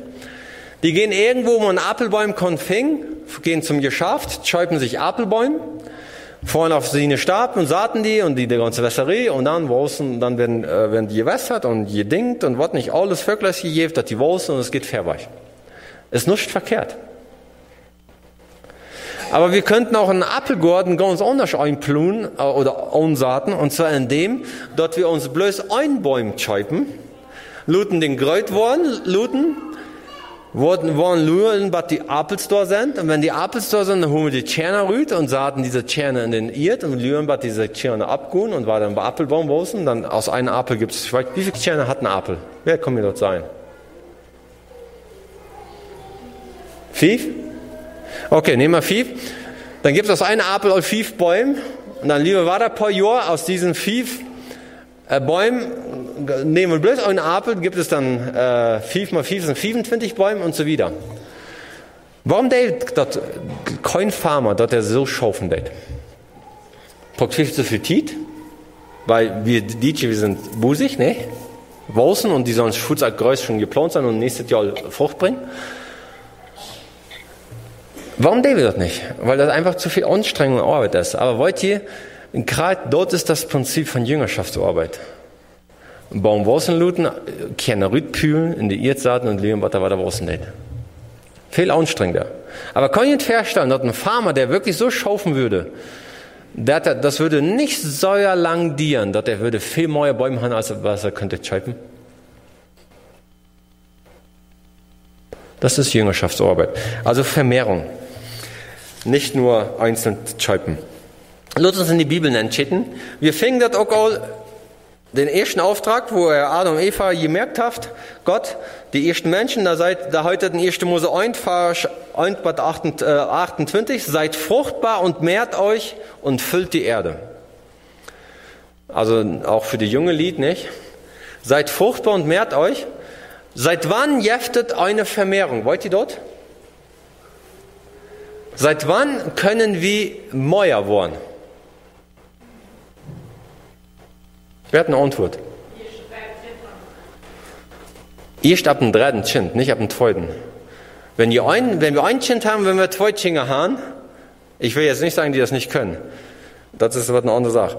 die gehen irgendwo, wo ein Apfelbaum konfing, gehen zum Geschäft, schäupen sich Apfelbäume, fahren auf sie eine Stab und saaten die und die, die ganze Wässerei und dann wosen, dann werden, äh, werden die gewässert und gedingt und was nicht alles wirklich gegeben, dass die wosen und es geht vorbei. Ist nicht verkehrt. Aber wir könnten auch einen Apfelgarten ganz anders einplun äh, oder ansaaten, und zwar indem, dass wir uns bloß ein Baum scheiben, luten den Gräut wollen, luten, wollen, wollen luren, was die Appels da sind, und wenn die Appels da sind, dann holen wir die Tscherne rüt und saaten diese Tscherne in den Irt und luren, was diese Tscherne abgehen und war dann bei Apfelbaum wosen, dann aus einem Apfel gibt es, wie viele Tscherne hat ein Apfel? Wer kann mir dort sein? Fünf? Okay, nehmen wir fünf. Dann gibt es aus einem Apfel auch Bäume. Und dann lieber war da paar Jahre aus diesen fünf äh, Bäumen nehmen wir bloß einen Apfel, gibt es dann äh, 5 mal 5 sind 25 Bäume und so weiter. Warum deed dat kein Farmer, dat er so schaufen deed? Packt viel zu viel Tiet, weil wir DJ, wir sind busig, ne? Wausen und die sollen Schutz als Größ schon geplant sein und nächstes Jahr Frucht bringen. Warum David das nicht? Weil das einfach zu viel Anstrengung und Arbeit ist. Aber wollt ihr, gerade dort ist das Prinzip von Jüngerschaftsarbeit. Baum luten, keine Rütpühlen in die Erdsaten und leben, was da weiter Wasser nicht. Viel anstrengender. Aber kann ich nicht feststellen, dass ein Farmer, der wirklich so schaufen würde, das würde nicht so lang dienen, dass er würde viel mehr Bäume haben, als was er könnte schreiben. Das ist Jüngerschaftsarbeit. Also Vermehrung. Nicht nur einzeln schreiben. Lass uns in die Bibel entschieden. Wir fingen das auch all den ersten Auftrag, wo er Adam und Eva gemerkt hat, Gott, die ersten Menschen, da seid, da heute den 1. Mose 1, Vers 28, seid fruchtbar und mehrt euch und füllt die Erde. Also auch für die junge Lied, nicht? Seid fruchtbar und mehrt euch. Seit wann jäftet eine Vermehrung? Wollt ihr dort? Seit wann können wir Mäuer worden? Wer hat eine Antwort? Erst ab dem dritten Kind, nicht ab dem zweiten. Wenn, wir ein, wenn wir ein Kind haben, wenn wir zwei Kinder haben, ich will jetzt nicht sagen, die das nicht können, das ist aber eine andere Sache,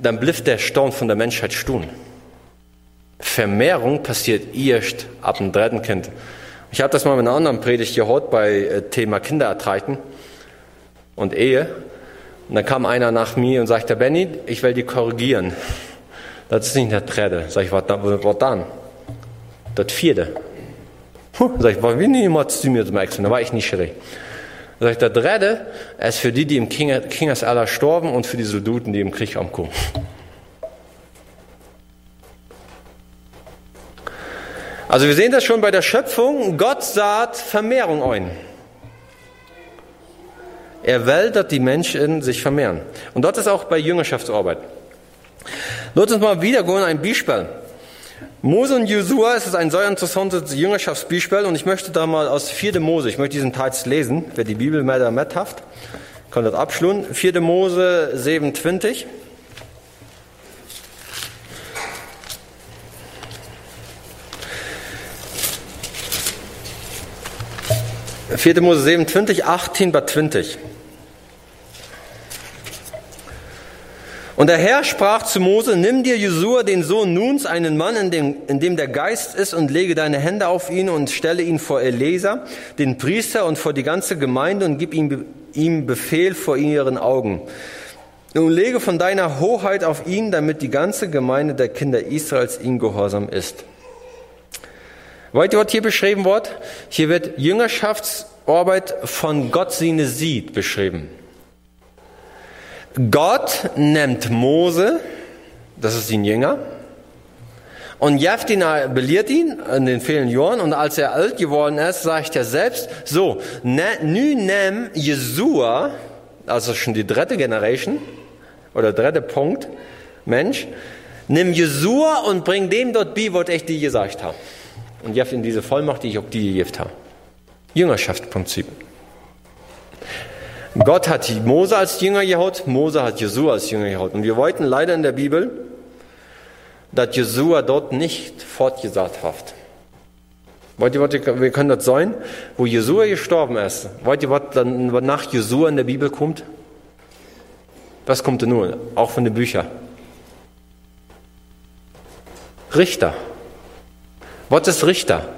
dann bleibt der Sturm von der Menschheit stehen. Vermehrung passiert erst ab dem dritten Kind. Ich habe das mal mit einer anderen Predigt gehört bei äh, Thema Kinderertreiben und Ehe. Und dann kam einer nach mir und sagte, Benny, ich will die korrigieren. Das ist nicht der dritte. Sag ich, was, dann? Das vierte. Puh, sag ich, war wie niemand zu mir zum Examen? Da war ich nicht schräg. Sag ich, der dritte ist für die, die im Kingesalter sterben und für die Soldaten, die im Krieg ankommen. Also wir sehen das schon bei der Schöpfung. Gott saat Vermehrung ein. Er will, dass die Menschen sich vermehren. Und dort ist auch bei Jüngerschaftsarbeit. Lass uns mal wieder gehen, ein Beispiel. Mose und Josua, es ist ein sehr interessantes Jüngerschaftsbeispiel und ich möchte da mal aus 4. Mose, ich möchte diesen Text lesen, wer die Bibel mehr damit hat, kann das abschlun. 4. Mose 27. Vierte Mose 27, 18 bis 20. Und der Herr sprach zu Mose, nimm dir Jesua, den Sohn Nuns, einen Mann, in dem, in dem der Geist ist, und lege deine Hände auf ihn und stelle ihn vor Elesa, den Priester, und vor die ganze Gemeinde und gib ihm, ihm Befehl vor ihren Augen. Nun lege von deiner Hoheit auf ihn, damit die ganze Gemeinde der Kinder Israels ihm gehorsam ist. Ihr, was hier beschrieben wird? Hier wird Jüngerschaftsarbeit von Gott seine sieht beschrieben. Gott nimmt Mose, das ist ein Jünger, und Jeftina belehrt ihn in den vielen Jahren und als er alt geworden ist, sagt er selbst, so, ne, nu nimm Jesua, also schon die dritte Generation oder dritte Punkt, Mensch, nimm Jesua und bring dem dort bei, was ich dir gesagt habe. Und Jeff in diese Vollmacht, die ich auch dir gegeben habe. Jüngerschaftsprinzip. Gott hat Mose als Jünger gehaut, Mose hat Jesua als Jünger gehaut. Und wir wollten leider in der Bibel, dass Jesua dort nicht fortgesagt hat. Wollt ihr, wir können das sein, wo Jesua gestorben ist. Wollt ihr, was dann nach Jesua in der Bibel kommt? Was kommt denn nun? Auch von den Büchern. Richter. Was ist Richter?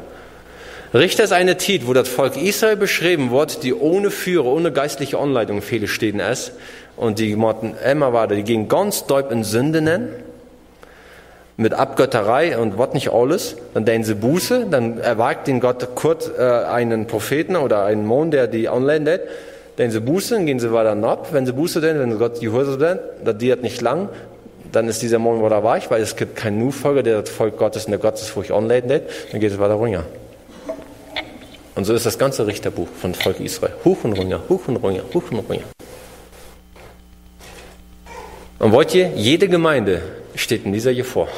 Richter ist eine Tit, wo das Volk Israel beschrieben wird, die ohne Führer, ohne geistliche Anleitung viele stehen ist. Und die Morten immer weiter, die gehen ganz deut in Sünde nennen, mit Abgötterei und was nicht alles. Dann denken sie Buße, dann erwagt den Gott kurz äh, einen Propheten oder einen Mann, der die anleitet. Denn sie Buße, dann gehen sie weiter ab. Wenn sie Buße denn, wenn Gott die Hose denn, das dauert nicht lang, dann ist dieser Mann wieder weich, weil es gibt keinen Nufolger, der das Volk Gottes in der Gottesfurcht anleitet, dann geht es weiter runter. Und so ist das ganze Richterbuch von Volk Israel. Huch und runter, huch und runter, huch und runter. Und wollt ihr, jede Gemeinde steht in dieser hier vor.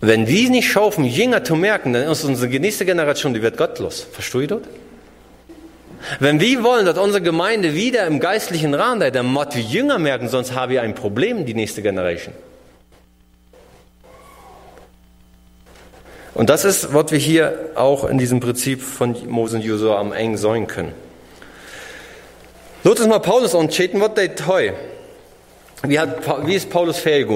Wenn wir nicht schaffen, Jünger zu merken, dann ist unsere nächste Generation, die wird gottlos. Verstehst du das? Wenn wir wollen, dass unsere Gemeinde wieder im geistlichen Rahmen sei, dann muss wir Jünger merken, sonst haben wir ein Problem, die nächste Generation. Und das ist, was wir hier auch in diesem Prinzip von Mose und Josua am eng sein können. Lass uns mal Paulus anschauen, was der toll. Wie, hat, wie ist Paulus fähig?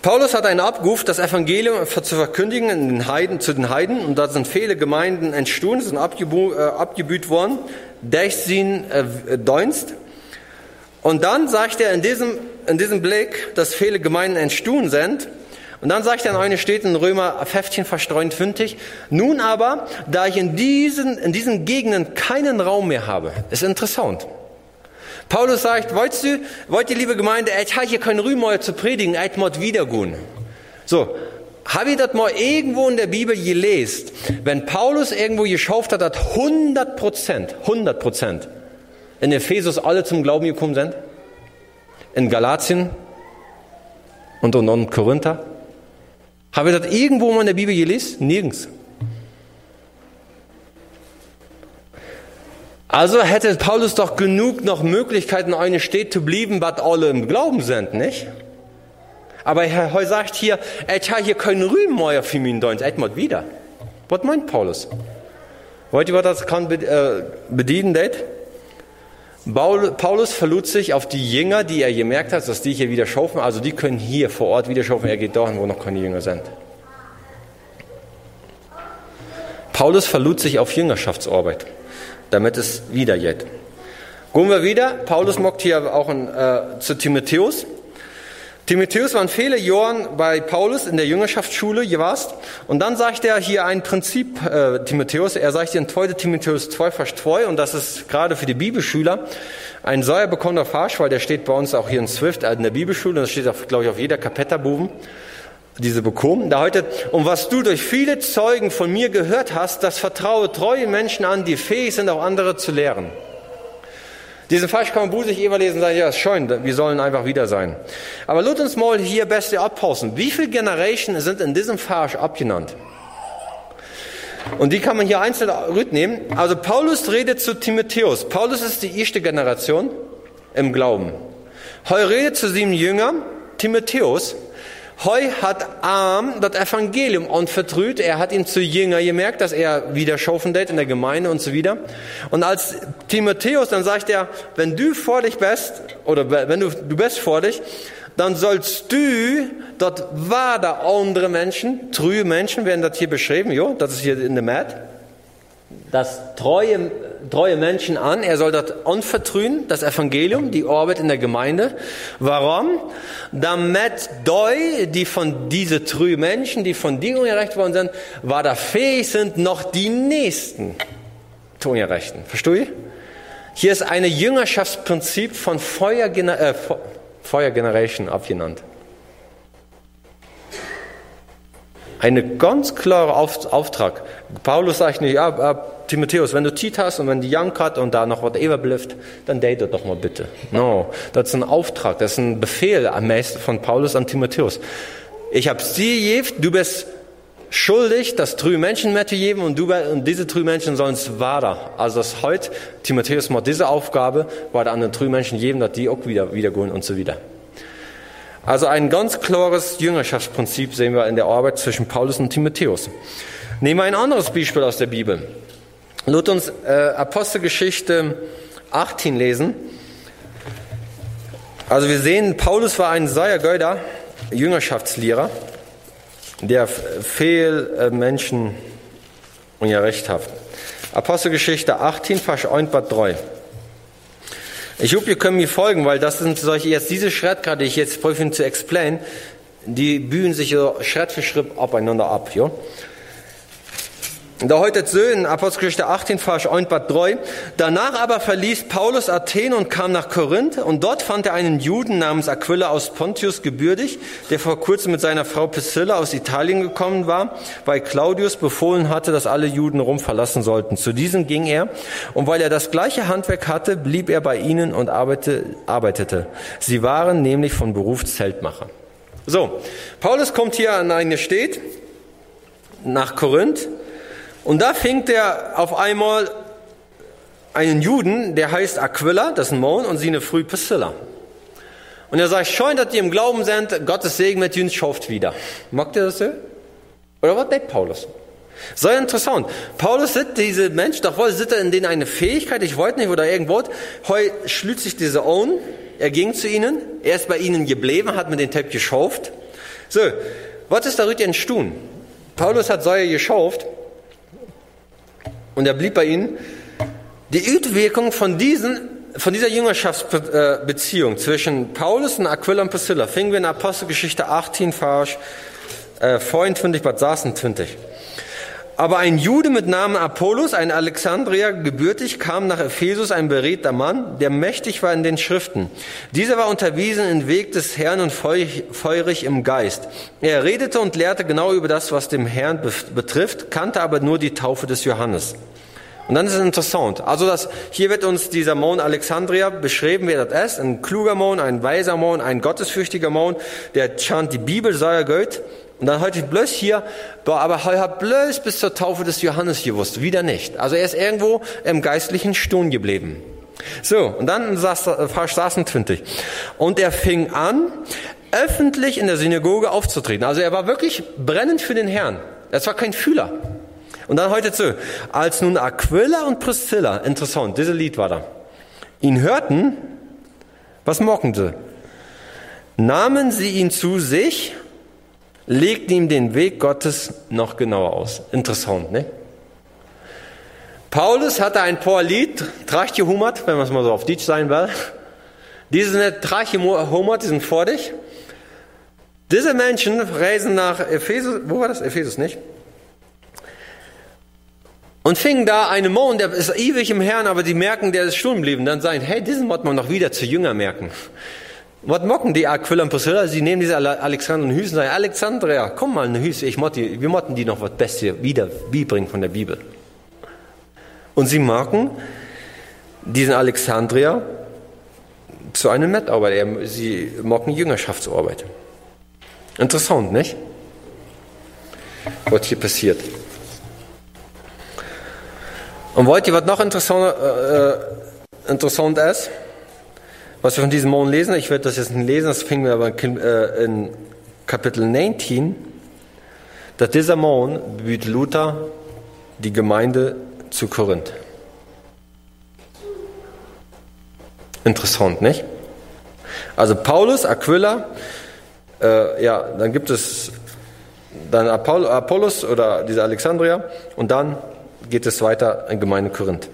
Paulus hat einen Abruf, das Evangelium zu verkündigen in den Heiden, zu den Heiden, und da sind viele Gemeinden entstanden, sind abgebü äh, abgebüht worden, durch sein äh, Dienst. Und dann sagt er in diesem, in diesem Blick, dass viele Gemeinden entstanden sind, und dann sagt er in eine steht in Römer 15, Vers 53, nun aber, da ich in diesen, in diesen Gegenden keinen Raum mehr habe, ist interessant. Paulus sagt, wollt du, wollt ihr, liebe Gemeinde, ich habe hier keinen Ruhm mehr zu predigen, ich muss wiedergehen. So. Habe ich das mal irgendwo in der Bibel gelesen? Wenn Paulus irgendwo geschafft hat, dass 100 Prozent, 100 Prozent in Ephesus alle zum Glauben gekommen sind? In Galatien und in Korinther? Habe ich das irgendwo mal in der Bibel gelesen? Nirgends. Also hätte Paulus doch genug noch Möglichkeiten, eine Stadt zu bleiben, was alle im Glauben sind, nicht? Aber er sagt hier, ich habe hier keinen Rühmen mehr für mich Deutsch, mal wieder. Was meint Paulus? Wollt ihr, was das kann äh, bedienen, das? Paulus verlud sich auf die Jünger, die er gemerkt hat, dass die hier wieder schaufen, also die können hier vor Ort wieder schaufen, er geht dorthin, wo noch keine Jünger sind. Paulus verlud sich auf Jüngerschaftsarbeit damit es wieder geht. Gehen wir wieder. Paulus mockt hier auch in, äh, zu Timotheus. Timotheus waren viele Jahre bei Paulus in der Jüngerschaftsschule gewast. Und dann sagt er hier ein Prinzip, äh, Timotheus. Er sagt hier in 2. Timotheus 2, Vers 2, und das ist gerade für die Bibelschüler ein sehr Vers, weil der steht bei uns auch hier in Swift in der Bibelschule. Und das steht, auf, glaube ich, auf jeder Kapetterbuben diese bekommen. Da heute, und was du durch viele Zeugen von mir gehört hast, das vertraue treue Menschen an, die fähig sind, auch andere zu lehren. Diesen Vers kann man busig überlesen und sagen, ja, ist schön, wir sollen einfach wieder sein. Aber lasst uns mal hier beste abpausen. Wie viele Generationen sind in diesem Vers abgenannt? Und die kann man hier einzeln mitnehmen. Also Paulus redet zu Timotheus. Paulus ist die erste Generation im Glauben. Heu redet zu sieben Jüngern, Timotheus. Heu hat Arm das Evangelium anvertraut. Er hat ihn zu Jünger gemerkt, dass er wieder schaufen in der Gemeinde und so wieder. Und als Timotheus, dann sagt er, wenn du vor dich bist, oder wenn du, du bist vor dich, dann sollst du, dort war da andere Menschen, trühe Menschen werden das hier beschrieben, jo, das ist hier in der Mat, das treue treue Menschen an. Er soll das anvertrauen, das Evangelium, die Arbeit in der Gemeinde. Warum? Damit die, die von diese treue Menschen, die von dir ungerecht worden sind, war da fähig sind, noch die Nächsten zu ungerechten. Verstehe? Hier ist ein Jüngerschaftsprinzip von Feuer, äh, Feuer Generation abgenannt. Eine ganz klare Auftrag. Paulus sagt nicht, ja, Timotheus, wenn du Tit hast und wenn die Young hat und da noch was überblifft, dann date doch mal bitte. No, das ist ein Auftrag, das ist ein Befehl am meisten von Paulus an Timotheus. Ich habe sie gegeben, du bist schuldig, das drei Menschen mehr zu geben und, du, und diese drei Menschen sollen es weiter. Also das heute, Timotheus macht diese Aufgabe, weil an den drei Menschen geben, dass die auch wieder, wieder gehen und so wieder. Also ein ganz klares Jüngerschaftsprinzip sehen wir in der Arbeit zwischen Paulus und Timotheus. Nehmen wir ein anderes Beispiel aus der Bibel. Lasst uns äh, Apostelgeschichte 18 lesen. Also wir sehen, Paulus war ein sehr guter Jüngerschaftslehrer, der viel äh, Menschen ungerecht hat. Apostelgeschichte 18, Vers 1 bis 3. Ich hoffe, ihr könnt mir folgen, weil das sind solche, jetzt diese Schritt gerade, ich jetzt versuche zu explain, die bühen sich so Schritt für Schritt aufeinander ab, ja. Da heute so in Apostelgeschichte 18, Vers 1 bis 3. Danach aber verließ Paulus Athen und kam nach Korinth und dort fand er einen Juden namens Aquila aus Pontius gebürtig, der vor kurzem mit seiner Frau Priscilla aus Italien gekommen war, weil Claudius befohlen hatte, dass alle Juden Rom verlassen sollten. Zu diesem ging er und weil er das gleiche Handwerk hatte, blieb er bei ihnen und arbeitete. Sie waren nämlich von Beruf Zeltmacher. So, Paulus kommt hier an eine Stadt, nach Korinth, und da fängt er auf einmal einen Juden, der heißt Aquila, das ist ein Mann, und sie eine früh Priscilla. Und er sagt, schön, dass die im Glauben sind, Gottes Segen mit uns schafft wieder. Mag ihr das so? Oder was denkt Paulus? Sehr interessant. Paulus sieht diese Menschen, doch wohl sieht er in denen eine Fähigkeit, ich wollte nicht, oder irgendwo, heu schlüßt sich diese Ohren, er ging zu ihnen, er ist bei ihnen geblieben, hat mit den Teppich geschauft. So, was ist darüber entstanden? Paulus hat Säue geschauft und er blieb bei ihnen. Die Utwirkung von diesen von dieser Jüngerschaftsbeziehung zwischen Paulus und Aquila und Priscilla fingen wir in Apostelgeschichte 18, Vers äh, 25 bis 26. Aber ein Jude mit Namen Apollos, ein Alexandrier gebürtig, kam nach Ephesus, ein beredter Mann, der mächtig war in den Schriften. Dieser war unterwiesen in Weg des Herrn und feurig im Geist. Er redete und lehrte genau über das, was dem Herrn betrifft, kannte aber nur die Taufe des Johannes. Und dann ist es interessant. Also das, hier wird uns dieser Mon Alexandria beschrieben, wer das ist. Ein kluger Mon, ein weiser Mon, ein gottesfürchtiger Mon, der chant die Bibel, sei er Gott. Und dann heute bloß hier, aber er hat bloß bis zur Taufe des Johannes gewusst, wieder nicht. Also er ist irgendwo im geistlichen Stuhl geblieben. So, und dann saß, Vers 26. Und er fing an, öffentlich in der Synagoge aufzutreten. Also er war wirklich brennend für den Herrn. Er war kein Fühler. Und dann heute zu, als nun Aquila und Priscilla, interessant, dieses Lied war da, ihn hörten, was mocken sie? Nahmen sie ihn zu sich, legten ihm den Weg Gottes noch genauer aus. Interessant, ne? Paulus hatte ein paar Lied, trachgehumert, wenn man es mal so auf Deutsch sein will. Diese sind trachgehumert, die sind vor dich. Diese Menschen reisen nach Ephesus, wo war das? Ephesus, nicht? Und fingen da einen Mann, der ist ewig im Herrn, aber die merken, der ist stumm geblieben. Dann sagen, hey, diesen muss man noch wieder zu Jünger merken. Was mocken die Aquila und Priscilla? Sie nehmen diese Alexander und Hüsen und sagen, Alexandria, komm mal, eine Hüse, ich motti, wir motten die noch was Beste wieder bringen von der Bibel. Und sie merken diesen Alexandria zu einem Mitarbeiter. Sie mocken Jüngerschaftsarbeit. Interessant, nicht? Was hier passiert. Und wollt ihr, was noch interessant, äh, äh, interessant ist? Was wir von diesem Morgen lesen, ich werde das jetzt nicht lesen, das finden wir aber äh, in Kapitel 19, dass dieser Morgen büht Luther die Gemeinde zu Korinth. Interessant, nicht? Also Paulus, Aquila, äh, ja, dann gibt es dann Apollos oder diese Alexandria und dann geht es weiter in Gemeinde Korinth.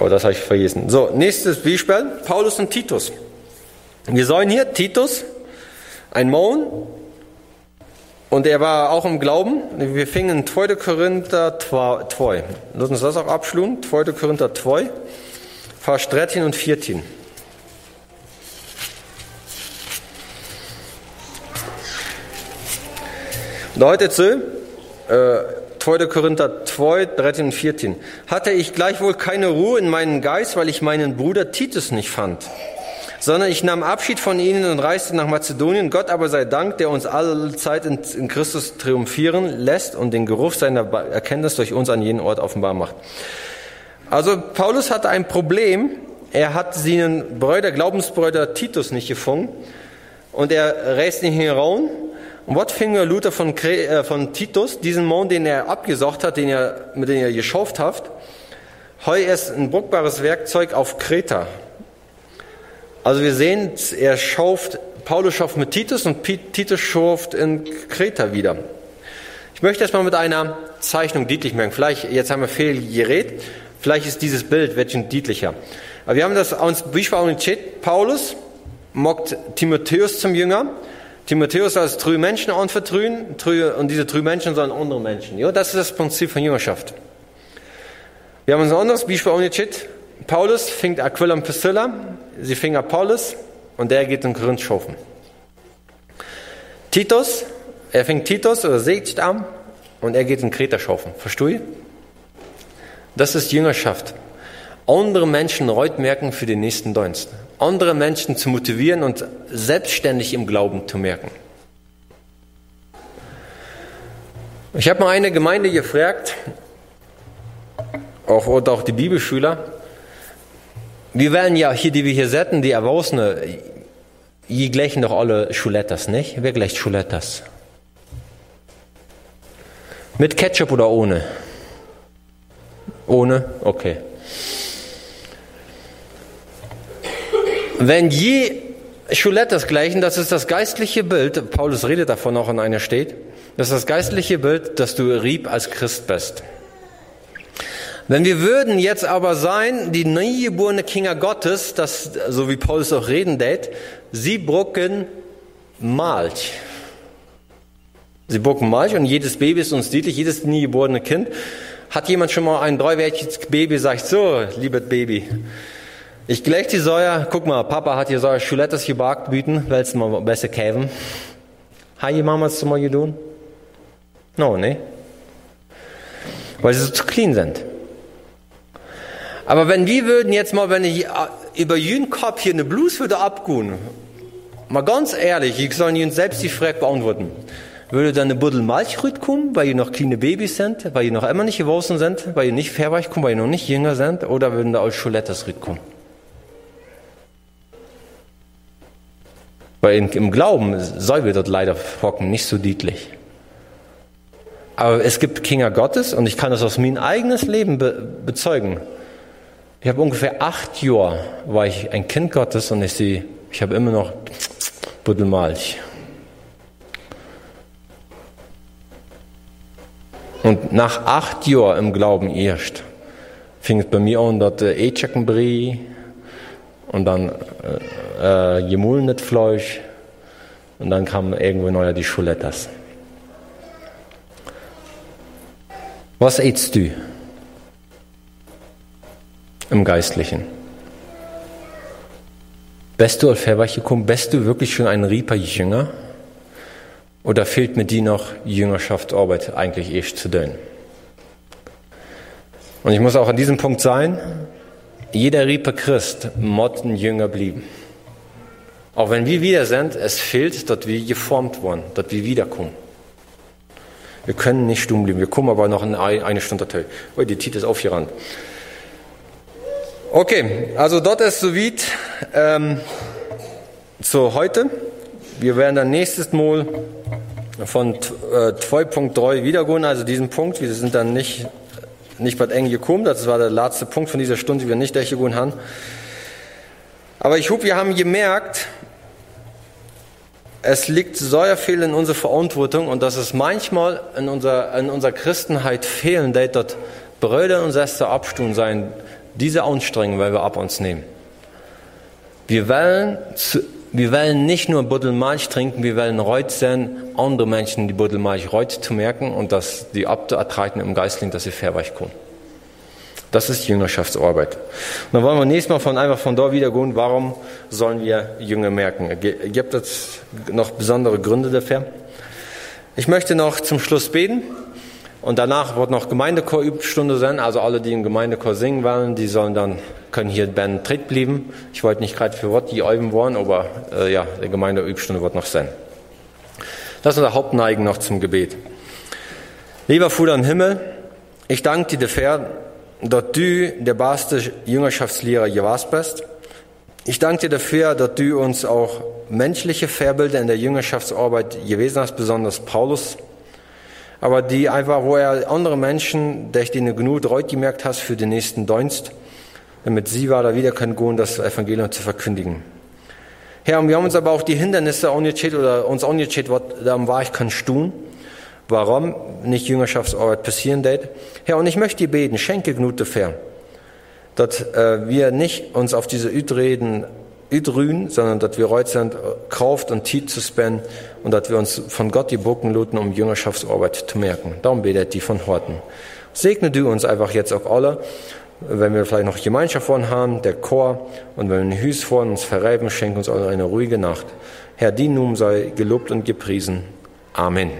Oh, das habe ich vergessen. So, nächstes Beispiel, Paulus und Titus. Wir sehen hier Titus, ein Mann, und er war auch im Glauben. Wir fingen in 2. Korinther 2. Lass uns das auch abschlugen. 2. Korinther 2, Vers 13 und 14. Und heute so, äh, 2. Korinther 2, 13 und 14. Hatte ich gleichwohl keine Ruhe in meinem Geist, weil ich meinen Bruder Titus nicht fand. Sondern ich nahm Abschied von ihnen und reiste nach Mazedonien. Gott aber sei Dank, der uns alle Zeit in, Christus triumphieren lässt und den Geruch seiner Erkenntnis durch uns an jeden Ort offenbar macht. Also Paulus hatte ein Problem. Er hat seinen Brüder, Glaubensbrüder Titus nicht gefunden. Und er reist nicht heran und was fing Luther von, äh, von Titus, diesen Mann, den er abgesucht hat, den er, mit dem er geschafft hat, heu ist ein bruchbares Werkzeug auf Kreta. Also wir sehen, er schauft, Paulus schafft mit Titus und Titus schafft in Kreta wieder. Ich möchte erstmal mit einer Zeichnung deutlich merken. Vielleicht, jetzt haben wir viel geredet, vielleicht ist dieses Bild bisschen deutlicher. Aber wir haben das uns Beispiel Paulus mockt Timotheus zum Jünger Timotheus als drei Menschen anvertrauen und diese drei Menschen sollen andere Menschen. Ja, das ist das Prinzip von Jüngerschaft. Wir haben uns ein anderes Beispiel angeschaut. Paulus fängt Aquila und Priscilla, sie fing Apollos und der geht in Korinth schaufen. Titus, er fängt Titus oder Segt an und er geht in Kreta schaufen. Verstehst du? Das ist Jüngerschaft. Andere Menschen reut merken für den nächsten Dienst. Andere Menschen zu motivieren und selbstständig im Glauben zu merken. Ich habe mal eine Gemeinde gefragt, auch, oder auch die Bibelschüler, wir werden ja hier, die wir hier setzen, die Erwachsenen, die gleichen doch alle Schulettas, nicht? Wer gleicht Schulettas? Mit Ketchup oder ohne? Ohne? Okay. Wenn je Schulettas gleichen, das ist das geistliche Bild, Paulus redet davon auch an einer steht, das ist das geistliche Bild, dass du Rieb als Christ bist. Wenn wir würden jetzt aber sein, die neugeborene Kinder Gottes, das, so wie Paulus auch reden tät, sie brucken Malch. Sie brucken Malch und jedes Baby ist uns dienlich, jedes niegeborene Kind. Hat jemand schon mal ein dreiwöchiges Baby sagt, so, liebes Baby, ich gleich die Säure, guck mal, Papa hat hier Säure Schulettes gebackt bieten, willst du mal besser käven? Hat die Mama es mal getan? No, ne? Weil sie so zu clean sind. Aber wenn wir würden jetzt mal, wenn ich äh, über jeden Kopf hier eine Blues würde abgehen, mal ganz ehrlich, ich soll Ihnen selbst die Frage beantworten. Würde dann eine Buddel Milch kommen, weil ihr noch kleine Babys sind, weil ihr noch immer nicht gewachsen sind, weil ihr nicht verweich kommen, weil ihr noch nicht jünger sind, oder würden da auch Schulettes kommen? Weil im Glauben soll wir dort leider hocken, nicht so deutlich. Aber es gibt Kinder Gottes und ich kann das aus meinem eigenes Leben be bezeugen. Ich habe ungefähr acht Jahre war ich ein Kind Gottes und ich sehe, ich habe immer noch Buddelmalch. Und nach acht Jahren im Glauben erst fing es bei mir an, dass äh, Echeckenbrie und dann äh, äh, Fleisch und dann kam irgendwo neuer die Schulettas. Was ätst du? im Geistlichen. Bist du auf? Bist du wirklich schon ein Rieper Jünger? Oder fehlt mir die noch Jüngerschaftsarbeit eigentlich erst zu tun? Und ich muss auch an diesem Punkt sein, jeder Rieper Christ muss ein Jünger blieben. Auch wenn wir wieder sind, es fehlt, dass wir geformt wurden, dass wir wiederkommen. Wir können nicht stumm bleiben. Wir kommen aber noch in eine Stunde. Oh, die Titel ist aufgerannt. Okay, also dort ist soweit ähm, zu heute. Wir werden dann nächstes Mal von äh, 2.3 wiedergehen, also diesen Punkt. Wir sind dann nicht, nicht was eng gekommen. Das war der letzte Punkt von dieser Stunde, die wir nicht durchgegangen haben. Aber ich hoffe, wir haben gemerkt, es liegt sehr viel in unserer Verantwortung und dass es manchmal in unserer, in unserer Christenheit fehlen, dass dort Brüder und Schwestern abstun sein, diese Anstrengung weil wir ab uns nehmen. Wir wollen, zu, wir wollen nicht nur Buddelmilch trinken, wir wollen reut sein, andere Menschen die Buddelmilch reut zu merken und dass die abzuertreiben im Geistling, dass sie verweich kommen. Das ist Jüngerschaftsarbeit. Und dann wollen wir nächstes Mal von, einfach von da wieder gehen, warum sollen wir Jünger merken? Gibt es noch besondere Gründe dafür? Ich möchte noch zum Schluss beten. Und danach wird noch Gemeindechor-Übstunde sein. Also alle, die im Gemeindechor singen wollen, die sollen dann, können hier Ben tritt bleiben. Ich wollte nicht gerade für Wort die üben wollen, aber äh, ja, die Gemeindeübstunde wird noch sein. Das ist unser Hauptneigen noch zum Gebet. Lieber Vater im Himmel, ich danke dir dafür, dass du der beste Jüngerschaftslehrer gewesen bist. Ich danke dir dafür, dass du uns auch menschliche Vorbilder in der Jüngerschaftsarbeit gewesen hast, besonders Paulus aber die einfach, wo er andere Menschen, durch die du genug Reut gemerkt hast für den nächsten Dienst, damit sie da wieder können gehen, das Evangelium zu verkündigen. Herr, und wir haben uns aber auch die Hindernisse angecheat oder uns angecheat, was da war ich kann tun. Warum nicht Jüngerschaftsarbeit passieren wird. Herr, und ich möchte dir beten, schenke Gnute fair, dass äh, wir nicht uns auf diese Ütreden ütrün, sondern dass wir heute sind, Kraft und Tiet zu spenden und dass wir uns von Gott die Bucken luten, um Jüngerschaftsarbeit zu merken. Darum betet die von Horten. Segne du uns einfach jetzt auch alle, wenn wir vielleicht noch Gemeinschaft von haben, der Chor, und wenn wir ein Hüs vor uns verreiben, schenk uns alle eine ruhige Nacht. Herr, die nun sei gelobt und gepriesen. Amen.